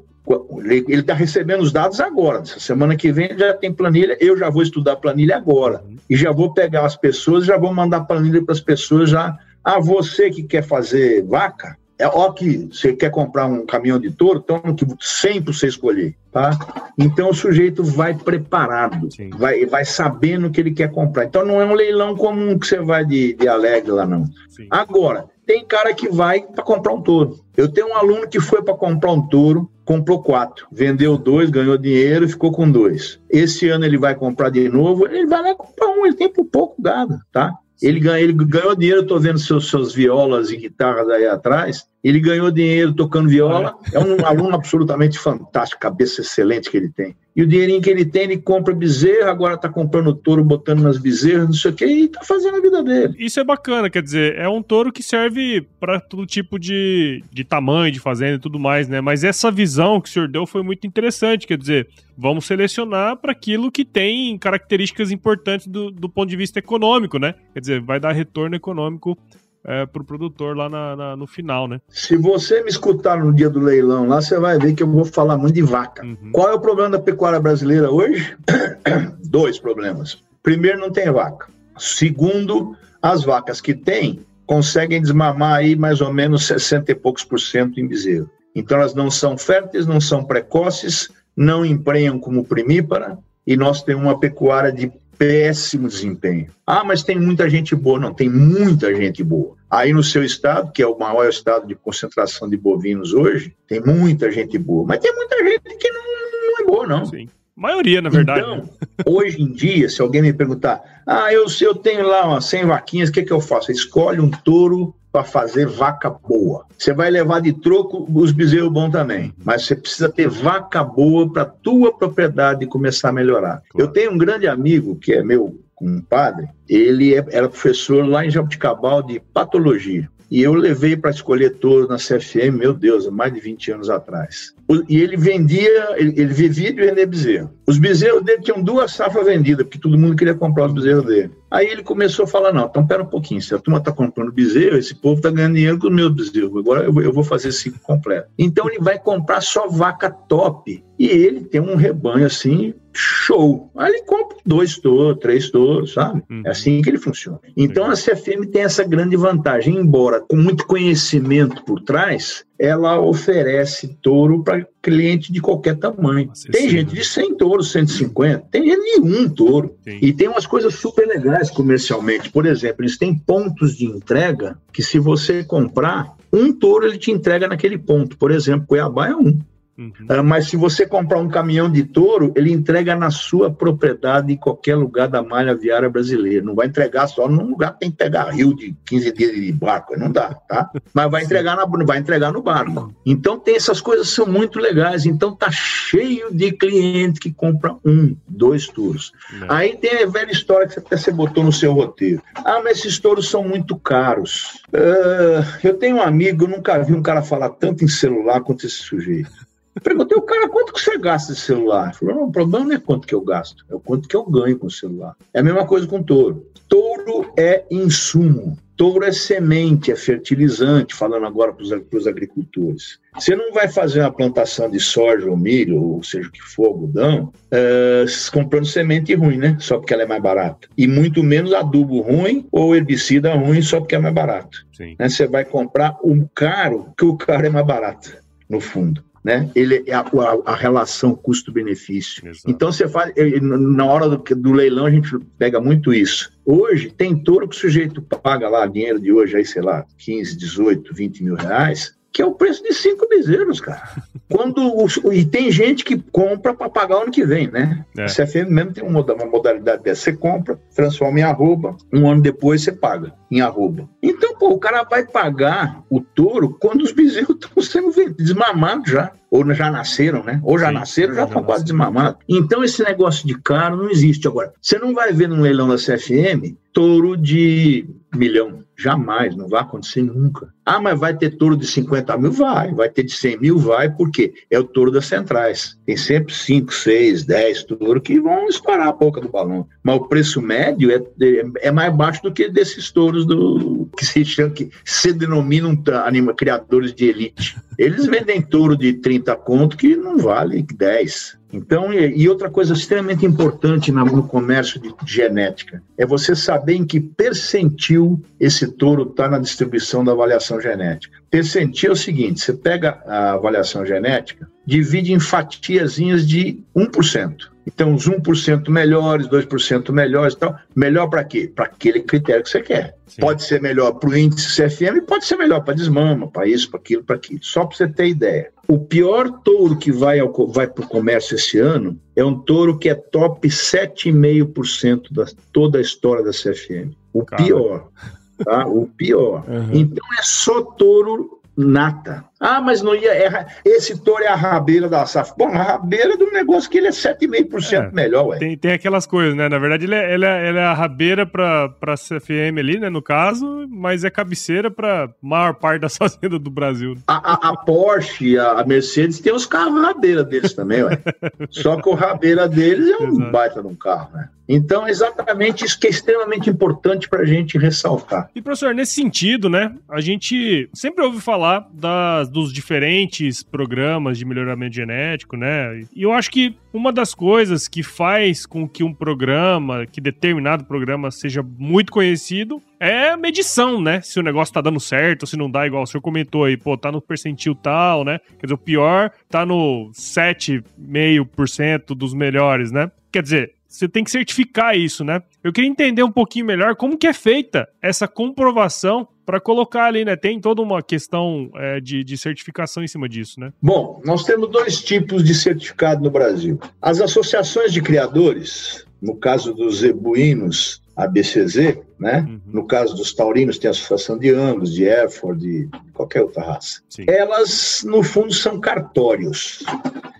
ele está recebendo os dados agora. Essa semana que vem já tem planilha. Eu já vou estudar planilha agora. E já vou pegar as pessoas, já vou mandar planilha para as pessoas já. Ah, você que quer fazer vaca, é ó que você quer comprar um caminhão de touro, então 100 para você escolher, tá? Então o sujeito vai preparado, vai, vai sabendo o que ele quer comprar. Então não é um leilão comum que você vai de, de alegre lá, não. Sim. Agora, tem cara que vai para comprar um touro. Eu tenho um aluno que foi para comprar um touro, comprou quatro, vendeu dois, ganhou dinheiro e ficou com dois. Esse ano ele vai comprar de novo, ele vai lá comprar um, ele tem por pouco gado, tá? Ele, ele ganhou dinheiro, estou vendo seus, seus violas e guitarras aí atrás. Ele ganhou dinheiro tocando viola. É um aluno absolutamente fantástico, cabeça excelente que ele tem. E o dinheirinho que ele tem, ele compra bezerra, agora está comprando touro, botando nas bezerras, não sei o quê, e está fazendo a vida dele.
Isso é bacana, quer dizer, é um touro que serve para todo tipo de, de tamanho, de fazenda e tudo mais, né? Mas essa visão que o senhor deu foi muito interessante, quer dizer, vamos selecionar para aquilo que tem características importantes do, do ponto de vista econômico, né? Quer dizer, vai dar retorno econômico é, pro produtor lá na, na, no final, né?
Se você me escutar no dia do leilão lá, você vai ver que eu vou falar muito de vaca. Uhum. Qual é o problema da pecuária brasileira hoje? Dois problemas. Primeiro, não tem vaca. Segundo, as vacas que tem conseguem desmamar aí mais ou menos 60 e poucos por cento em bezerro. Então elas não são férteis, não são precoces, não emprenham como primípara e nós temos uma pecuária de péssimo desempenho. Ah, mas tem muita gente boa. Não, tem muita gente boa. Aí no seu estado, que é o maior estado de concentração de bovinos hoje, tem muita gente boa. Mas tem muita gente que não, não é boa, não. Sim.
Maioria, na verdade. Então,
né? hoje em dia, se alguém me perguntar, ah, eu, eu tenho lá umas 100 vaquinhas, o que, que eu faço? Escolhe um touro para fazer vaca boa. Você vai levar de troco os bezerros bons também, mas você precisa ter vaca boa para tua propriedade começar a melhorar. Claro. Eu tenho um grande amigo que é meu compadre, ele é, era professor lá em Jabuticabal de patologia. E eu levei para escolher touro na CFM, meu Deus, mais de 20 anos atrás. E ele vendia, ele, ele vivia de vender bezerro. Os bezerros dele tinham duas safras vendidas, porque todo mundo queria comprar os bezerros dele. Aí ele começou a falar: não, então pera um pouquinho, se a turma está comprando bezerro, esse povo está ganhando dinheiro com os meus bezerros, agora eu, eu vou fazer ciclo completo. Então ele vai comprar só vaca top. E ele tem um rebanho assim, show. Aí ele compra dois touros, três touros, sabe? Uhum. É assim que ele funciona. Então a CFM tem essa grande vantagem, embora com muito conhecimento por trás, ela oferece touro para cliente de qualquer tamanho. Nossa, tem gente de 100 touros, 150, tem gente de um touro. Sim. E tem umas coisas super legais comercialmente. Por exemplo, eles têm pontos de entrega que se você comprar, um touro ele te entrega naquele ponto. Por exemplo, Cuiabá é um. Uhum. Uh, mas se você comprar um caminhão de touro, ele entrega na sua propriedade em qualquer lugar da malha viária brasileira. Não vai entregar só num lugar que tem que pegar rio de 15 dias de barco, não dá, tá? Mas vai entregar, na, vai entregar no barco. Então tem essas coisas que são muito legais. Então tá cheio de cliente que compra um, dois touros. Não. Aí tem a velha história que até você botou no seu roteiro. Ah, mas esses touros são muito caros. Uh, eu tenho um amigo, eu nunca vi um cara falar tanto em celular quanto esse sujeito. Eu perguntei o cara quanto que você gasta de celular. Ele falou: não, o problema não é quanto que eu gasto, é o quanto que eu ganho com o celular. É a mesma coisa com touro. Touro é insumo. Touro é semente, é fertilizante, falando agora para os agricultores. Você não vai fazer uma plantação de soja ou milho, ou seja o que for, algodão, uh, comprando semente ruim, né? Só porque ela é mais barata. E muito menos adubo ruim ou herbicida ruim só porque é mais barato. Né? Você vai comprar o caro, que o caro é mais barato, no fundo né? Ele é a, a, a relação custo-benefício. Então você faz na hora do, do, leilão a gente pega muito isso. Hoje tem touro que o sujeito paga lá dinheiro de hoje aí sei lá 15, 18, 20 mil reais que é o preço de cinco bezerros, cara. Quando e tem gente que compra para pagar o ano que vem, né? É. A CFM mesmo tem uma modalidade dessa. Você compra, transforma em arroba, um ano depois você paga em arroba. Então, pô, o cara vai pagar o touro quando os bezerros estão sendo desmamados já. Ou já nasceram, né? Ou já Sim, nasceram, já estão quase desmamados. Então, esse negócio de caro não existe. Agora, você não vai ver num leilão da CFM touro de milhão. Jamais, não vai acontecer nunca. Ah, mas vai ter touro de 50 mil? Vai. Vai ter de 100 mil? Vai, porque é o touro das centrais. Tem sempre 5, 6, 10 touros que vão estourar a boca do balão. Mas o preço médio é, é, é mais baixo do que desses touros do, que se que se denominam anima, criadores de elite. Eles vendem touro de 30 conto que não vale 10. Então, e outra coisa extremamente importante no comércio de genética é você saber em que percentil esse touro está na distribuição da avaliação genética. Percentil é o seguinte: você pega a avaliação genética, divide em fatiazinhas de 1%. Então, os 1% melhores, 2% melhores e tal. Melhor para quê? Para aquele critério que você quer. Sim. Pode ser melhor para o índice CFM, pode ser melhor para desmama, para isso, para aquilo, para aquilo. Só para você ter ideia. O pior touro que vai, ao, vai para o comércio esse ano é um touro que é top 7,5% da toda a história da CFM. O pior. Tá? O pior. Uhum. Então é só touro nata. Ah, mas não ia. É, esse touro é a rabeira da safra. Bom, a rabeira do negócio que ele é 7,5% é, melhor, ué.
Tem, tem aquelas coisas, né? Na verdade, ele é, ele é, ele é a rabeira pra, pra CFM ali, né? No caso, mas é cabeceira pra maior parte das fazendas do Brasil.
A, a, a Porsche, a, a, Mercedes tem os carros rabeira deles também, ué. Só que o rabeira deles é um Exato. baita de um carro, né? Então, é exatamente isso que é extremamente importante para a gente ressaltar.
E, professor, nesse sentido, né, a gente sempre ouve falar das, dos diferentes programas de melhoramento genético, né? E eu acho que uma das coisas que faz com que um programa, que determinado programa seja muito conhecido, é medição, né? Se o negócio tá dando certo, se não dá, igual o senhor comentou aí, pô, tá no percentil tal, né? Quer dizer, o pior tá no 7,5% dos melhores, né? Quer dizer, você tem que certificar isso, né? Eu queria entender um pouquinho melhor como que é feita essa comprovação para colocar ali, né? Tem toda uma questão é, de, de certificação em cima disso, né?
Bom, nós temos dois tipos de certificado no Brasil. As associações de criadores, no caso dos zebuínos, a BCZ, né? Uhum. No caso dos taurinos, tem a Associação de Angus, de Erfurt, de qualquer outra raça. Sim. Elas, no fundo, são cartórios.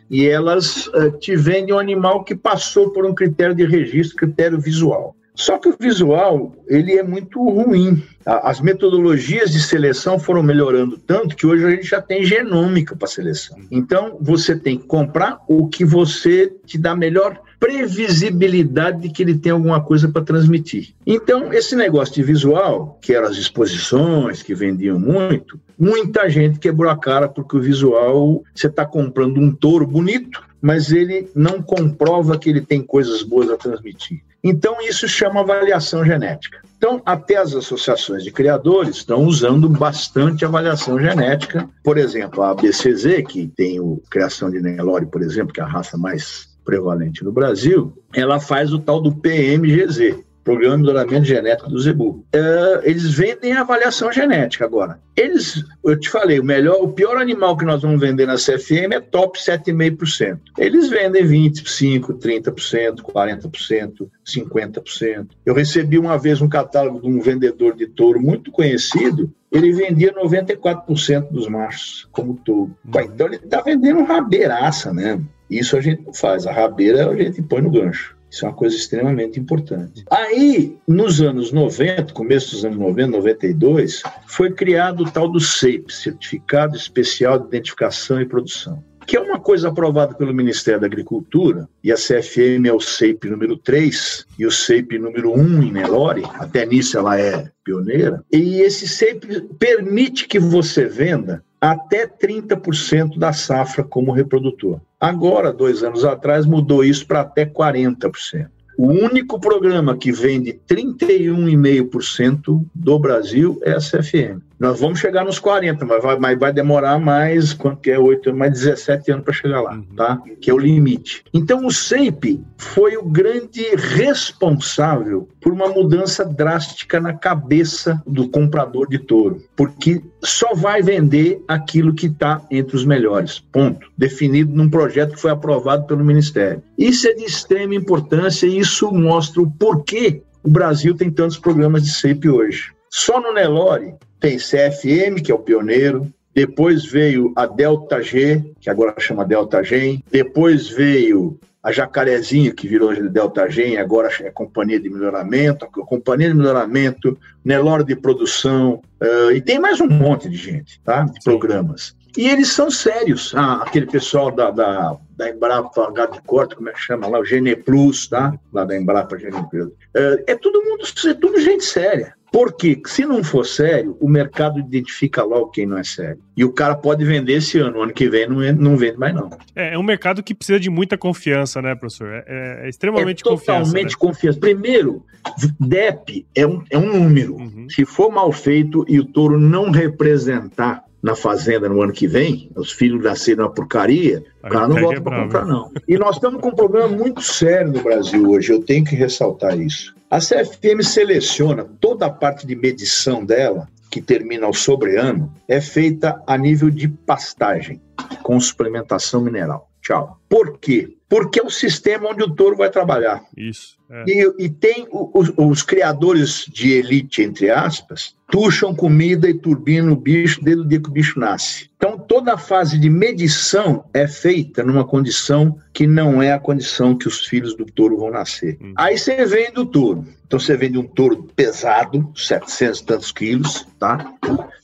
E elas uh, te vendem um animal que passou por um critério de registro, critério visual. Só que o visual, ele é muito ruim. As metodologias de seleção foram melhorando tanto que hoje a gente já tem genômica para seleção. Então, você tem que comprar o que você te dá melhor previsibilidade de que ele tem alguma coisa para transmitir. Então, esse negócio de visual, que eram as exposições que vendiam muito, muita gente quebrou a cara porque o visual, você está comprando um touro bonito, mas ele não comprova que ele tem coisas boas a transmitir. Então, isso chama avaliação genética. Então, até as associações de criadores estão usando bastante avaliação genética. Por exemplo, a BCZ, que tem o criação de Nelore, por exemplo, que é a raça mais prevalente no Brasil, ela faz o tal do PMGZ, Programa de Melhoramento Genético do Zebu. É, eles vendem a avaliação genética agora. Eles, eu te falei, o melhor, o pior animal que nós vamos vender na CFM é top 7,5%. Eles vendem 25%, 30%, 40%, 50%. Eu recebi uma vez um catálogo de um vendedor de touro muito conhecido, ele vendia 94% dos machos como touro. Uhum. Então ele está vendendo rabeiraça mesmo. Isso a gente não faz. A rabeira a gente põe no gancho. Isso é uma coisa extremamente importante. Aí, nos anos 90, começo dos anos 90, 92, foi criado o tal do CEIP, Certificado Especial de Identificação e Produção que é uma coisa aprovada pelo Ministério da Agricultura, e a CFM é o CEIP número 3 e o CEIP número 1 em Nelore, até nisso ela é pioneira, e esse CEIP permite que você venda até 30% da safra como reprodutor. Agora, dois anos atrás, mudou isso para até 40%. O único programa que vende 31,5% do Brasil é a CFM. Nós vamos chegar nos 40, mas vai, mas vai demorar mais, quanto que é 8, mais 17 anos para chegar lá, uhum. tá? Que é o limite. Então o SEIP foi o grande responsável por uma mudança drástica na cabeça do comprador de touro, porque só vai vender aquilo que está entre os melhores, ponto. Definido num projeto que foi aprovado pelo Ministério. Isso é de extrema importância e isso mostra o porquê o Brasil tem tantos programas de SEIP hoje. Só no Nelore tem CFM, que é o pioneiro, depois veio a Delta G, que agora chama Delta Gen, depois veio a Jacarezinho, que virou Delta Gen, agora é Companhia de Melhoramento, a Companhia de Melhoramento, Nelore de Produção, uh, e tem mais um monte de gente, tá? De programas. E eles são sérios. Ah, aquele pessoal da, da, da Embrapa Gato de Corte, como é que chama lá? O Gene Plus, tá? Lá da Embrapa Gene Plus. Uh, é todo mundo, é tudo gente séria. Porque se não for sério, o mercado identifica logo quem não é sério. E o cara pode vender esse ano, ano que vem não, não vende mais não.
É, é um mercado que precisa de muita confiança, né, professor? É, é, é extremamente é
totalmente confiança. Totalmente né? confiança. Primeiro, DEP é um, é um número. Uhum. Se for mal feito e o touro não representar na fazenda no ano que vem, os filhos nasceram uma porcaria, o cara não volta para comprar, não. E nós estamos com um problema muito sério no Brasil hoje, eu tenho que ressaltar isso. A CFM seleciona toda a parte de medição dela, que termina ao sobreano, é feita a nível de pastagem, com suplementação mineral. Tchau. Por quê? Porque é o sistema onde o touro vai trabalhar.
Isso.
É. E, e, tem os, os, criadores de elite, entre aspas, tucham comida e turbinam o bicho desde o dia que o bicho nasce. Então, toda a fase de medição é feita numa condição que não é a condição que os filhos do touro vão nascer. Hum. Aí você vende o touro. Então, você vende um touro pesado, 700 e tantos quilos, tá?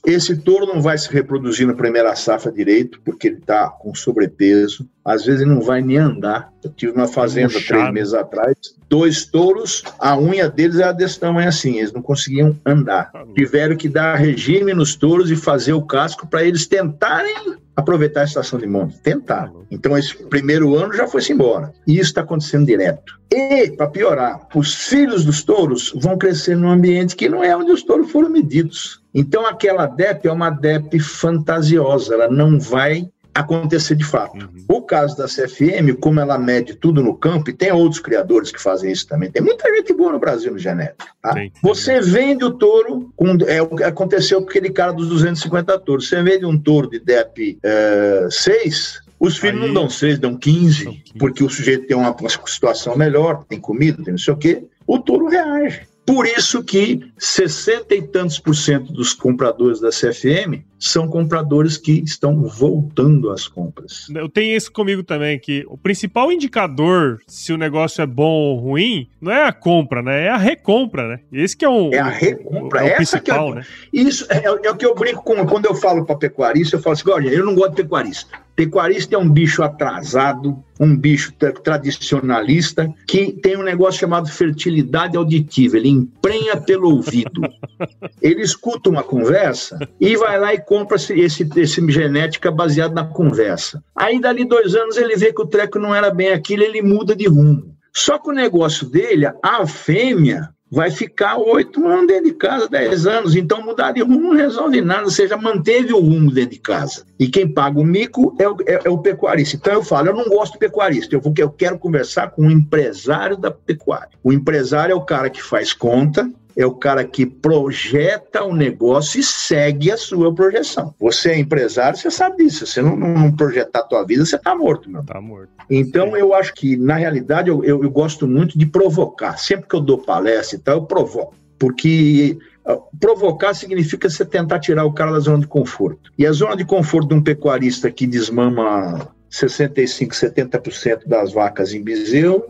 Esse touro não vai se reproduzir na primeira safra direito, porque ele está com sobrepeso. Às vezes ele não vai nem andar. Eu tive uma fazenda três meses atrás, dois touros, a unha deles era desse tamanho assim, eles não conseguiam andar. Tá Tiveram que dar regime nos touros e fazer o casco para eles tentarem aproveitar a estação de monte. Tentar. Tá então, esse primeiro ano já foi-se embora. E isso está acontecendo direto. E, para piorar, os filhos dos touros vão crescer num ambiente que não é onde os touros foram medidos. Então, aquela DEP é uma DEP fantasiosa, ela não vai acontecer de fato. Uhum. O caso da CFM, como ela mede tudo no campo, e tem outros criadores que fazem isso também, tem muita gente boa no Brasil no genético. Tá? Sim, sim. Você vende o touro, com, é aconteceu com aquele cara dos 250 touros. Você vende um touro de DEP é, 6, os filhos Aí, não dão 6, dão 15, 15, porque o sujeito tem uma situação melhor, tem comida, tem não sei o quê. O touro reage. Por isso que 60 e tantos por cento dos compradores da CFM são compradores que estão voltando às compras.
Eu tenho isso comigo também, que o principal indicador se o negócio é bom ou ruim não é a compra, né? É a recompra, né? Esse que é o
É a recompra, é o Essa principal, que é, né? Isso é, é, o que eu brinco com, quando eu falo para pecuarista, eu falo assim, olha, eu não gosto de pecuarista. Pecuarista é um bicho atrasado, um bicho tradicionalista, que tem um negócio chamado fertilidade auditiva. Ele emprenha pelo ouvido. Ele escuta uma conversa e vai lá e compra esse, esse, genética baseado na conversa. Aí, dali dois anos, ele vê que o treco não era bem aquilo, ele muda de rumo. Só que o negócio dele, a fêmea, vai ficar oito anos dentro de casa, dez anos. Então, mudar de rumo não resolve nada, ou seja, manteve o rumo dentro de casa. E quem paga o mico é o, é, é o pecuarista. Então, eu falo, eu não gosto de pecuarista, eu, eu quero conversar com o empresário da pecuária. O empresário é o cara que faz conta, é o cara que projeta o negócio e segue a sua projeção. Você é empresário, você sabe disso. Se você não, não projetar a tua vida, você está morto, meu.
Tá morto.
Então, Sim. eu acho que, na realidade, eu, eu, eu gosto muito de provocar. Sempre que eu dou palestra e tal, eu provoco. Porque ah, provocar significa você tentar tirar o cara da zona de conforto. E a zona de conforto de um pecuarista que desmama 65, 70% das vacas em bezerro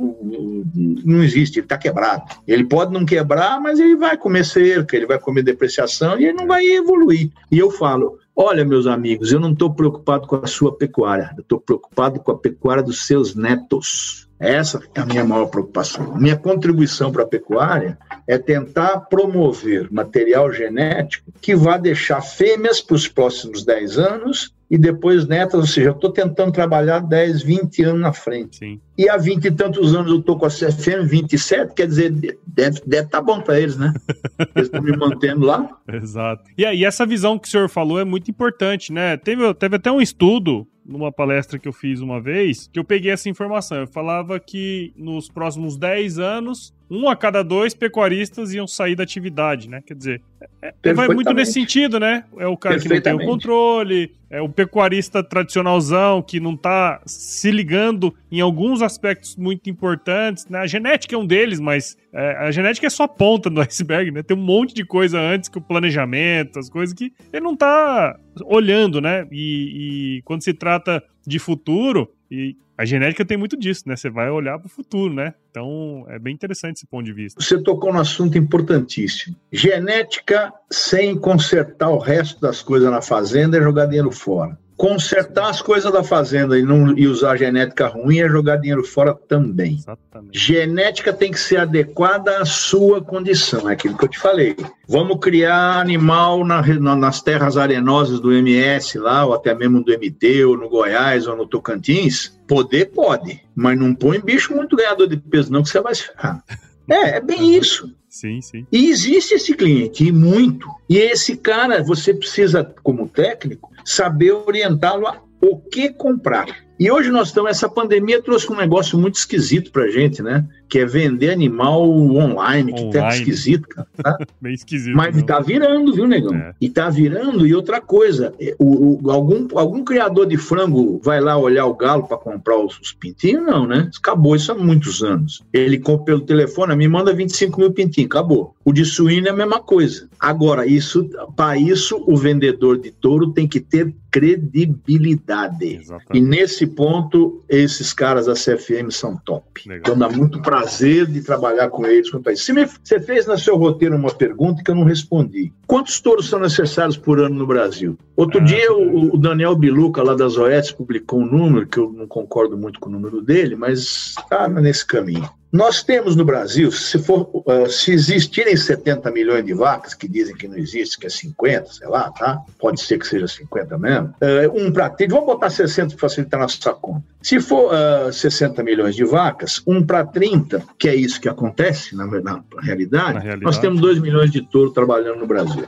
não existe, ele está quebrado. Ele pode não quebrar, mas ele vai comer cerca, ele vai comer depreciação e ele não vai evoluir. E eu falo, olha, meus amigos, eu não estou preocupado com a sua pecuária, eu estou preocupado com a pecuária dos seus netos. Essa é a minha maior preocupação. Minha contribuição para a pecuária é tentar promover material genético que vá deixar fêmeas para os próximos 10 anos e depois netas, ou seja, eu estou tentando trabalhar 10, 20 anos na frente. Sim. E há 20 e tantos anos eu estou com a CFM, 27, quer dizer, deve estar tá bom para eles, né? Eles estão me mantendo lá.
Exato. E aí, essa visão que o senhor falou é muito importante, né? Teve, teve até um estudo numa palestra que eu fiz uma vez, que eu peguei essa informação. Eu falava que nos próximos 10 anos, um a cada dois pecuaristas iam sair da atividade, né? Quer dizer, é, é vai muito nesse sentido, né? É o cara que não tem o controle, é o pecuarista tradicionalzão que não tá se ligando em alguns aspectos muito importantes, né? A genética é um deles, mas é, a genética é só a ponta do iceberg, né? Tem um monte de coisa antes que o planejamento, as coisas que ele não tá olhando, né? E, e quando se trata de futuro, e a genética tem muito disso, né? Você vai olhar para o futuro, né? Então é bem interessante esse ponto de vista.
Você tocou num assunto importantíssimo. Genética sem consertar o resto das coisas na fazenda é jogar dinheiro fora. Consertar as coisas da fazenda e, não, e usar genética ruim é jogar dinheiro fora também. Exatamente. Genética tem que ser adequada à sua condição, é aquilo que eu te falei. Vamos criar animal na, na, nas terras arenosas do MS lá, ou até mesmo do MT, ou no Goiás, ou no Tocantins. Poder pode, mas não põe bicho muito ganhador de peso, não, que você vai se ferrar. É, é bem isso.
Sim, sim.
E existe esse cliente, e muito. E esse cara, você precisa, como técnico, saber orientá-lo a o que comprar. E hoje nós estamos, essa pandemia trouxe um negócio muito esquisito pra gente, né? Que é vender animal online, que tá esquisito, cara. Tá?
Bem esquisito.
Mas não. tá virando, viu, negão? É. E tá virando, e outra coisa, é, o, o, algum, algum criador de frango vai lá olhar o galo para comprar os, os, pintinhos? Não, né? Acabou isso há muitos anos. Ele compra pelo telefone, me manda 25 mil pintinhos, acabou. O de suíno é a mesma coisa. Agora, isso, para isso, o vendedor de touro tem que ter credibilidade. Exatamente. E nesse ponto, esses caras da CFM são top. Legal. Então dá muito prazer de trabalhar com eles quanto a isso. Você fez no seu roteiro uma pergunta que eu não respondi. Quantos touros são necessários por ano no Brasil? Outro ah, dia o, o, Daniel Biluca, lá das OETs, publicou um número, que eu não concordo muito com o número dele, mas está nesse caminho. Nós temos no Brasil, se, for, uh, se existirem 70 milhões de vacas, que dizem que não existe, que é 50, sei lá, tá? Pode ser que seja 50 mesmo. Uh, um para 30, vamos botar 60 para facilitar nossa conta. Se for uh, 60 milhões de vacas, um para 30, que é isso que acontece na, na, realidade, na realidade, nós temos 2 milhões de touros trabalhando no Brasil.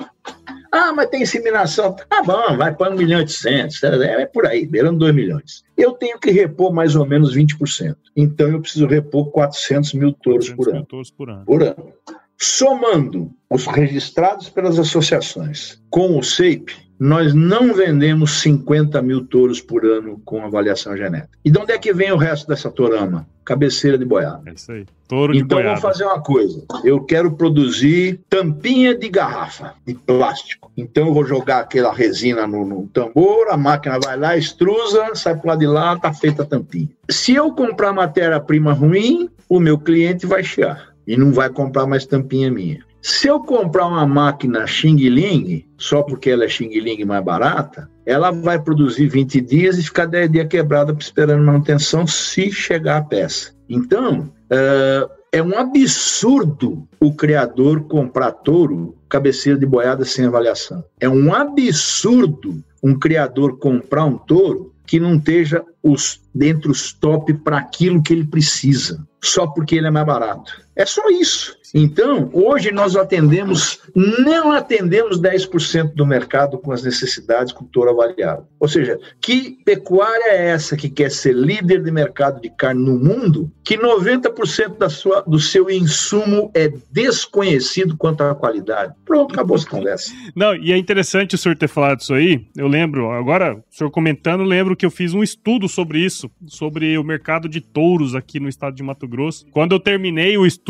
Ah, mas tem inseminação. Tá bom, vai para 1 milhão e 800. É, é por aí, beirando 2 milhões. Eu tenho que repor mais ou menos 20%. Então eu preciso repor 400 mil touros por ano. touros por ano. Por ano. Somando os registrados pelas associações com o SEIP, nós não vendemos 50 mil touros por ano com avaliação genética. E de onde é que vem o resto dessa torama? Cabeceira de boiada. É isso aí. Touro de então boiada. vamos fazer uma coisa. Eu quero produzir tampinha de garrafa, de plástico. Então eu vou jogar aquela resina no, no tambor, a máquina vai lá, extrusa, sai para lá de lá, tá feita a tampinha. Se eu comprar matéria-prima ruim, o meu cliente vai chiar e não vai comprar mais tampinha minha. Se eu comprar uma máquina Xing Ling, só porque ela é Xing Ling mais barata, ela vai produzir 20 dias e ficar 10 dias quebrada esperando manutenção se chegar a peça. Então, uh, é um absurdo o criador comprar touro cabeceira de boiada sem avaliação. É um absurdo um criador comprar um touro que não esteja os, dentro os top para aquilo que ele precisa, só porque ele é mais barato. É só isso. Então, hoje nós atendemos, não atendemos 10% do mercado com as necessidades com o touro avaliado. Ou seja, que pecuária é essa que quer ser líder de mercado de carne no mundo, que 90% da sua, do seu insumo é desconhecido quanto à qualidade? Pronto, acabou essa conversa.
Não, e é interessante o senhor ter falado isso aí. Eu lembro, agora, o senhor comentando, lembro que eu fiz um estudo sobre isso, sobre o mercado de touros aqui no estado de Mato Grosso. Quando eu terminei o estudo,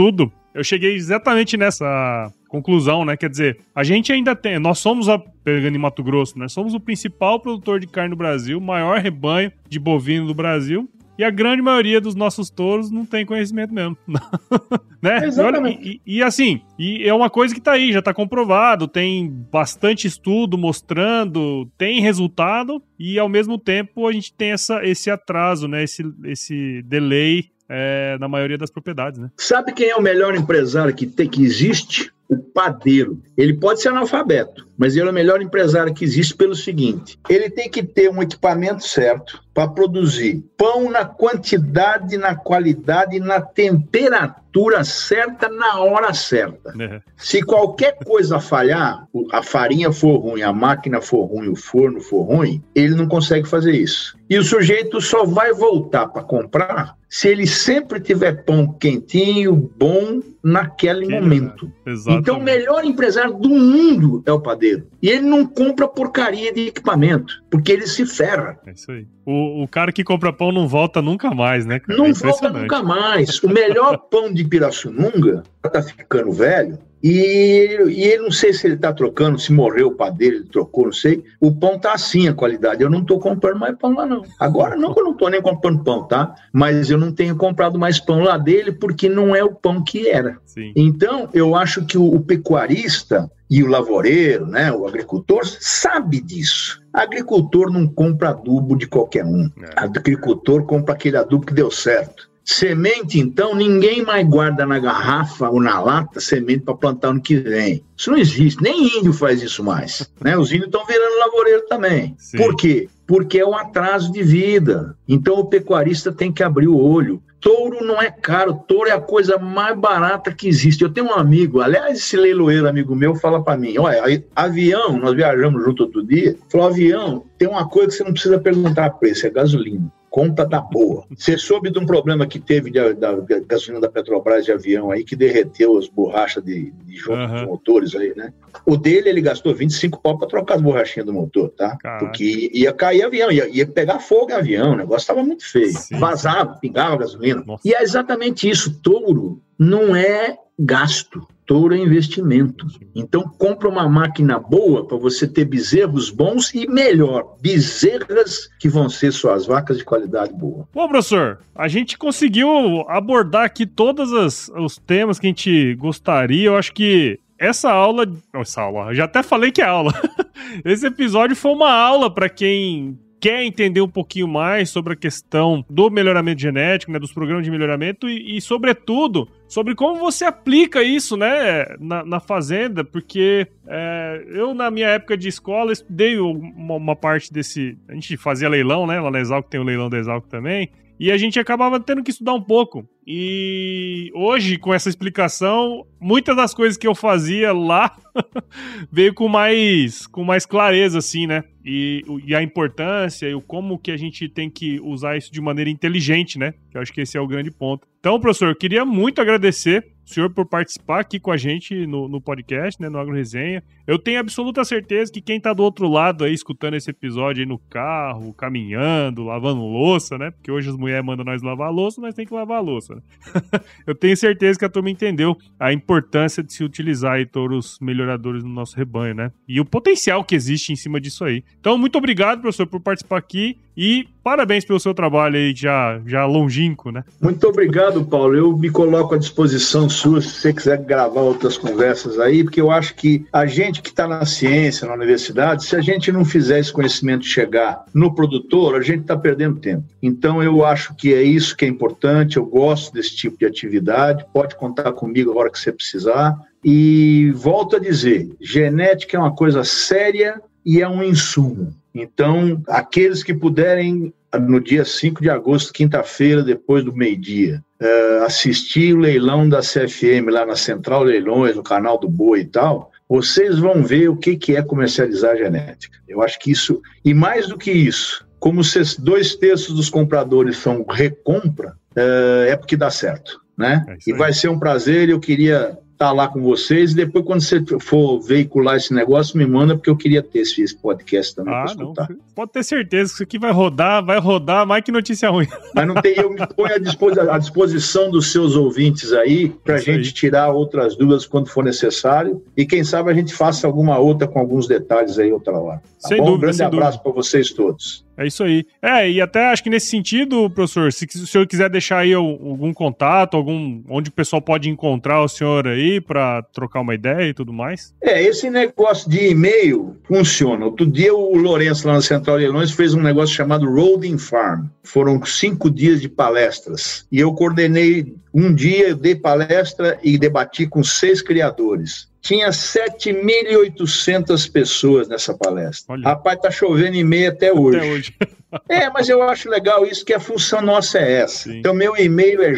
eu cheguei exatamente nessa conclusão, né? Quer dizer, a gente ainda tem, nós somos a pegando em Mato Grosso, né? Somos o principal produtor de carne do Brasil, maior rebanho de bovino do Brasil. E a grande maioria dos nossos touros não tem conhecimento mesmo. né? Exatamente. E, e, e, assim, e é uma coisa que tá aí, já tá comprovado, tem bastante estudo mostrando, tem resultado, e ao mesmo tempo a gente tem essa, esse atraso, né? Esse, esse delay é, na maioria das propriedades, né?
Sabe quem é o melhor empresário que, tem, que existe? O padeiro. Ele pode ser analfabeto, mas ele é o melhor empresário que existe pelo seguinte: ele tem que ter um equipamento certo para produzir pão na quantidade, na qualidade na temperatura certa na hora certa. É. Se qualquer coisa falhar, a farinha for ruim, a máquina for ruim, o forno for ruim, ele não consegue fazer isso. E o sujeito só vai voltar para comprar se ele sempre tiver pão quentinho, bom, naquele que momento. Então, o melhor empresário do mundo é o padeiro. E ele não compra porcaria de equipamento, porque ele se ferra.
É isso aí. O, o cara que compra pão não volta nunca mais, né?
Cara? Não é volta nunca mais. O melhor pão de Pirassununga tá ficando velho. E, e ele não sei se ele está trocando, se morreu o padeiro, ele trocou, não sei. O pão tá assim a qualidade. Eu não estou comprando mais pão lá, não. Agora não que eu não estou nem comprando pão, tá? Mas eu não tenho comprado mais pão lá dele porque não é o pão que era. Sim. Então, eu acho que o, o pecuarista e o lavoureiro, né, o agricultor, sabe disso. Agricultor não compra adubo de qualquer um. É. Agricultor compra aquele adubo que deu certo. Semente, então, ninguém mais guarda na garrafa ou na lata semente para plantar ano que vem. Isso não existe, nem índio faz isso mais. Né? Os índios estão virando lavoureiro também. Sim. Por quê? Porque é um atraso de vida. Então o pecuarista tem que abrir o olho. Touro não é caro, touro é a coisa mais barata que existe. Eu tenho um amigo, aliás, esse leiloeiro amigo meu fala para mim: olha, avião, nós viajamos junto outro dia, falou: avião, tem uma coisa que você não precisa perguntar preço, é gasolina. Compra da boa. Você soube de um problema que teve de, da, da gasolina da Petrobras de avião aí, que derreteu as borrachas de, de junto uhum. dos motores aí, né? O dele, ele gastou 25 pau para trocar as borrachinhas do motor, tá? Caraca. Porque ia cair avião, ia, ia pegar fogo avião, o negócio estava muito feio. Sim. Vazava, pingava gasolina. Nossa. E é exatamente isso. Touro não é gasto touro é investimento. Então, compra uma máquina boa para você ter bezerros bons e, melhor, bezerras que vão ser suas vacas de qualidade boa.
Bom, professor, a gente conseguiu abordar aqui todos os temas que a gente gostaria. Eu acho que essa aula. Essa aula, já até falei que é aula. Esse episódio foi uma aula para quem quer entender um pouquinho mais sobre a questão do melhoramento genético, né, dos programas de melhoramento e, e sobretudo, sobre como você aplica isso, né, na, na fazenda, porque é, eu, na minha época de escola, estudei uma, uma, parte desse... A gente fazia leilão, né, lá na Exalco tem o leilão da Exalco também, e a gente acabava tendo que estudar um pouco. E hoje, com essa explicação, muitas das coisas que eu fazia lá veio com mais, com mais clareza, assim, né? E, e, a importância e o como que a gente tem que usar isso de maneira inteligente, né? Eu acho que esse é o grande ponto. Então, professor, eu queria muito agradecer o senhor por participar aqui com a gente no, no podcast, né, no Agro Resenha. Eu tenho absoluta certeza que quem tá do outro lado aí, escutando esse episódio aí no carro, caminhando, lavando louça, né, porque hoje as mulheres mandam nós lavar louça, nós tem que lavar a né? Eu tenho certeza que a turma entendeu a importância de se utilizar aí touros melhoradores no nosso rebanho, né, e o potencial que existe em cima disso aí. Então, muito obrigado, professor, por participar aqui e parabéns pelo seu trabalho aí já, já longínquo, né?
Muito obrigado, Paulo. Eu me coloco à disposição sua se você quiser gravar outras conversas aí, porque eu acho que a gente que está na ciência, na universidade, se a gente não fizer esse conhecimento chegar no produtor, a gente está perdendo tempo. Então, eu acho que é isso que é importante. Eu gosto desse tipo de atividade. Pode contar comigo a hora que você precisar. E volto a dizer: genética é uma coisa séria e é um insumo. Então, aqueles que puderem, no dia 5 de agosto, quinta-feira, depois do meio-dia, uh, assistir o leilão da CFM lá na Central Leilões, no canal do Boi e tal, vocês vão ver o que, que é comercializar genética. Eu acho que isso, e mais do que isso, como dois terços dos compradores são recompra, uh, é porque dá certo. Né? É e vai ser um prazer. Eu queria estar tá lá com vocês. E depois, quando você for veicular esse negócio, me manda, porque eu queria ter esse, podcast também ah, para escutar. Não.
Pode ter certeza que isso aqui vai rodar, vai rodar mais que notícia ruim.
Mas não tem, eu me ponho à disposição, à disposição dos seus ouvintes aí, para a gente aí. tirar outras dúvidas quando for necessário. E quem sabe a gente faça alguma outra com alguns detalhes aí outra hora. Tá sem bom? dúvida. Um grande abraço para vocês todos.
É isso aí. É, e até acho que nesse sentido, professor, se, se o senhor quiser deixar aí algum contato, algum onde o pessoal pode encontrar o senhor aí para trocar uma ideia e tudo mais.
É, esse negócio de e-mail funciona. Outro dia o Lourenço lá na Central de Leilões fez um negócio chamado Roading Farm. Foram cinco dias de palestras. E eu coordenei um dia, eu dei palestra e debati com seis criadores tinha 7.800 pessoas nessa palestra. Olha. Rapaz, tá chovendo e meia até hoje. Até hoje. é, mas eu acho legal isso, que a função nossa é essa. Sim. Então, meu e-mail é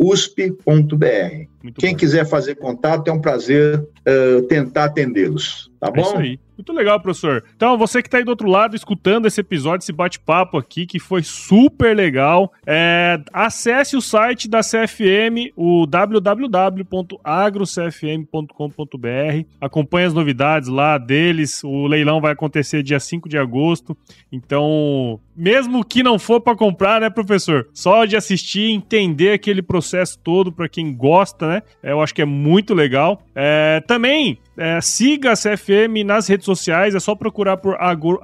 jbferraz.usp.br. Quem bom. quiser fazer contato, é um prazer uh, tentar atendê-los. Tá é bom? Isso
aí. Muito legal, professor. Então, você que está aí do outro lado escutando esse episódio, esse bate-papo aqui, que foi super legal, é, acesse o site da CFM, o www.agrocfm.com.br. Acompanhe as novidades lá deles. O leilão vai acontecer dia 5 de agosto. Então, mesmo que não for para comprar, né, professor? Só de assistir, entender aquele processo todo para quem gosta, né? Eu acho que é muito legal. É, também é, siga a CFM nas redes sociais, é só procurar por agro,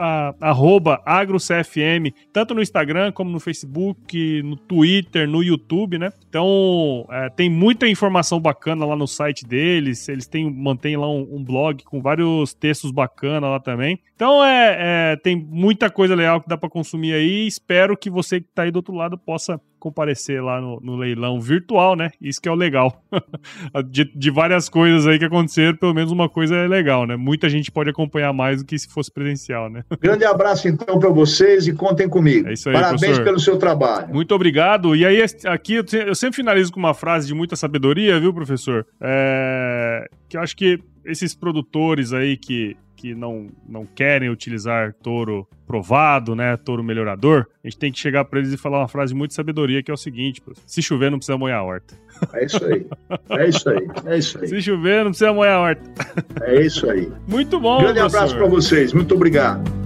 agrocfm, tanto no Instagram como no Facebook, no Twitter, no YouTube, né? Então, é, tem muita informação bacana lá no site deles, eles têm, mantêm lá um, um blog com vários textos bacanas lá também. Então, é, é tem muita coisa legal que dá para consumir aí, espero que você que tá aí do outro lado possa comparecer lá no, no, leilão virtual, né? Isso que é o legal. de, de, várias coisas aí que aconteceram, pelo menos uma coisa é legal, né? Muita gente pode acompanhar mais do que se fosse presencial, né?
Grande abraço então para vocês e contem comigo. É isso aí, Parabéns professor. pelo seu trabalho.
Muito obrigado. E aí, aqui eu sempre finalizo com uma frase de muita sabedoria, viu, professor? É... Que eu acho que esses produtores aí que, que não, não querem utilizar touro provado, né, touro melhorador, a gente tem que chegar para eles e falar uma frase de muita sabedoria que é o seguinte: se chover não precisa molhar a horta.
É isso aí. É isso aí. É isso aí.
Se chover não precisa molhar a horta.
É isso aí.
Muito bom.
Grande professor. abraço para vocês. Muito obrigado.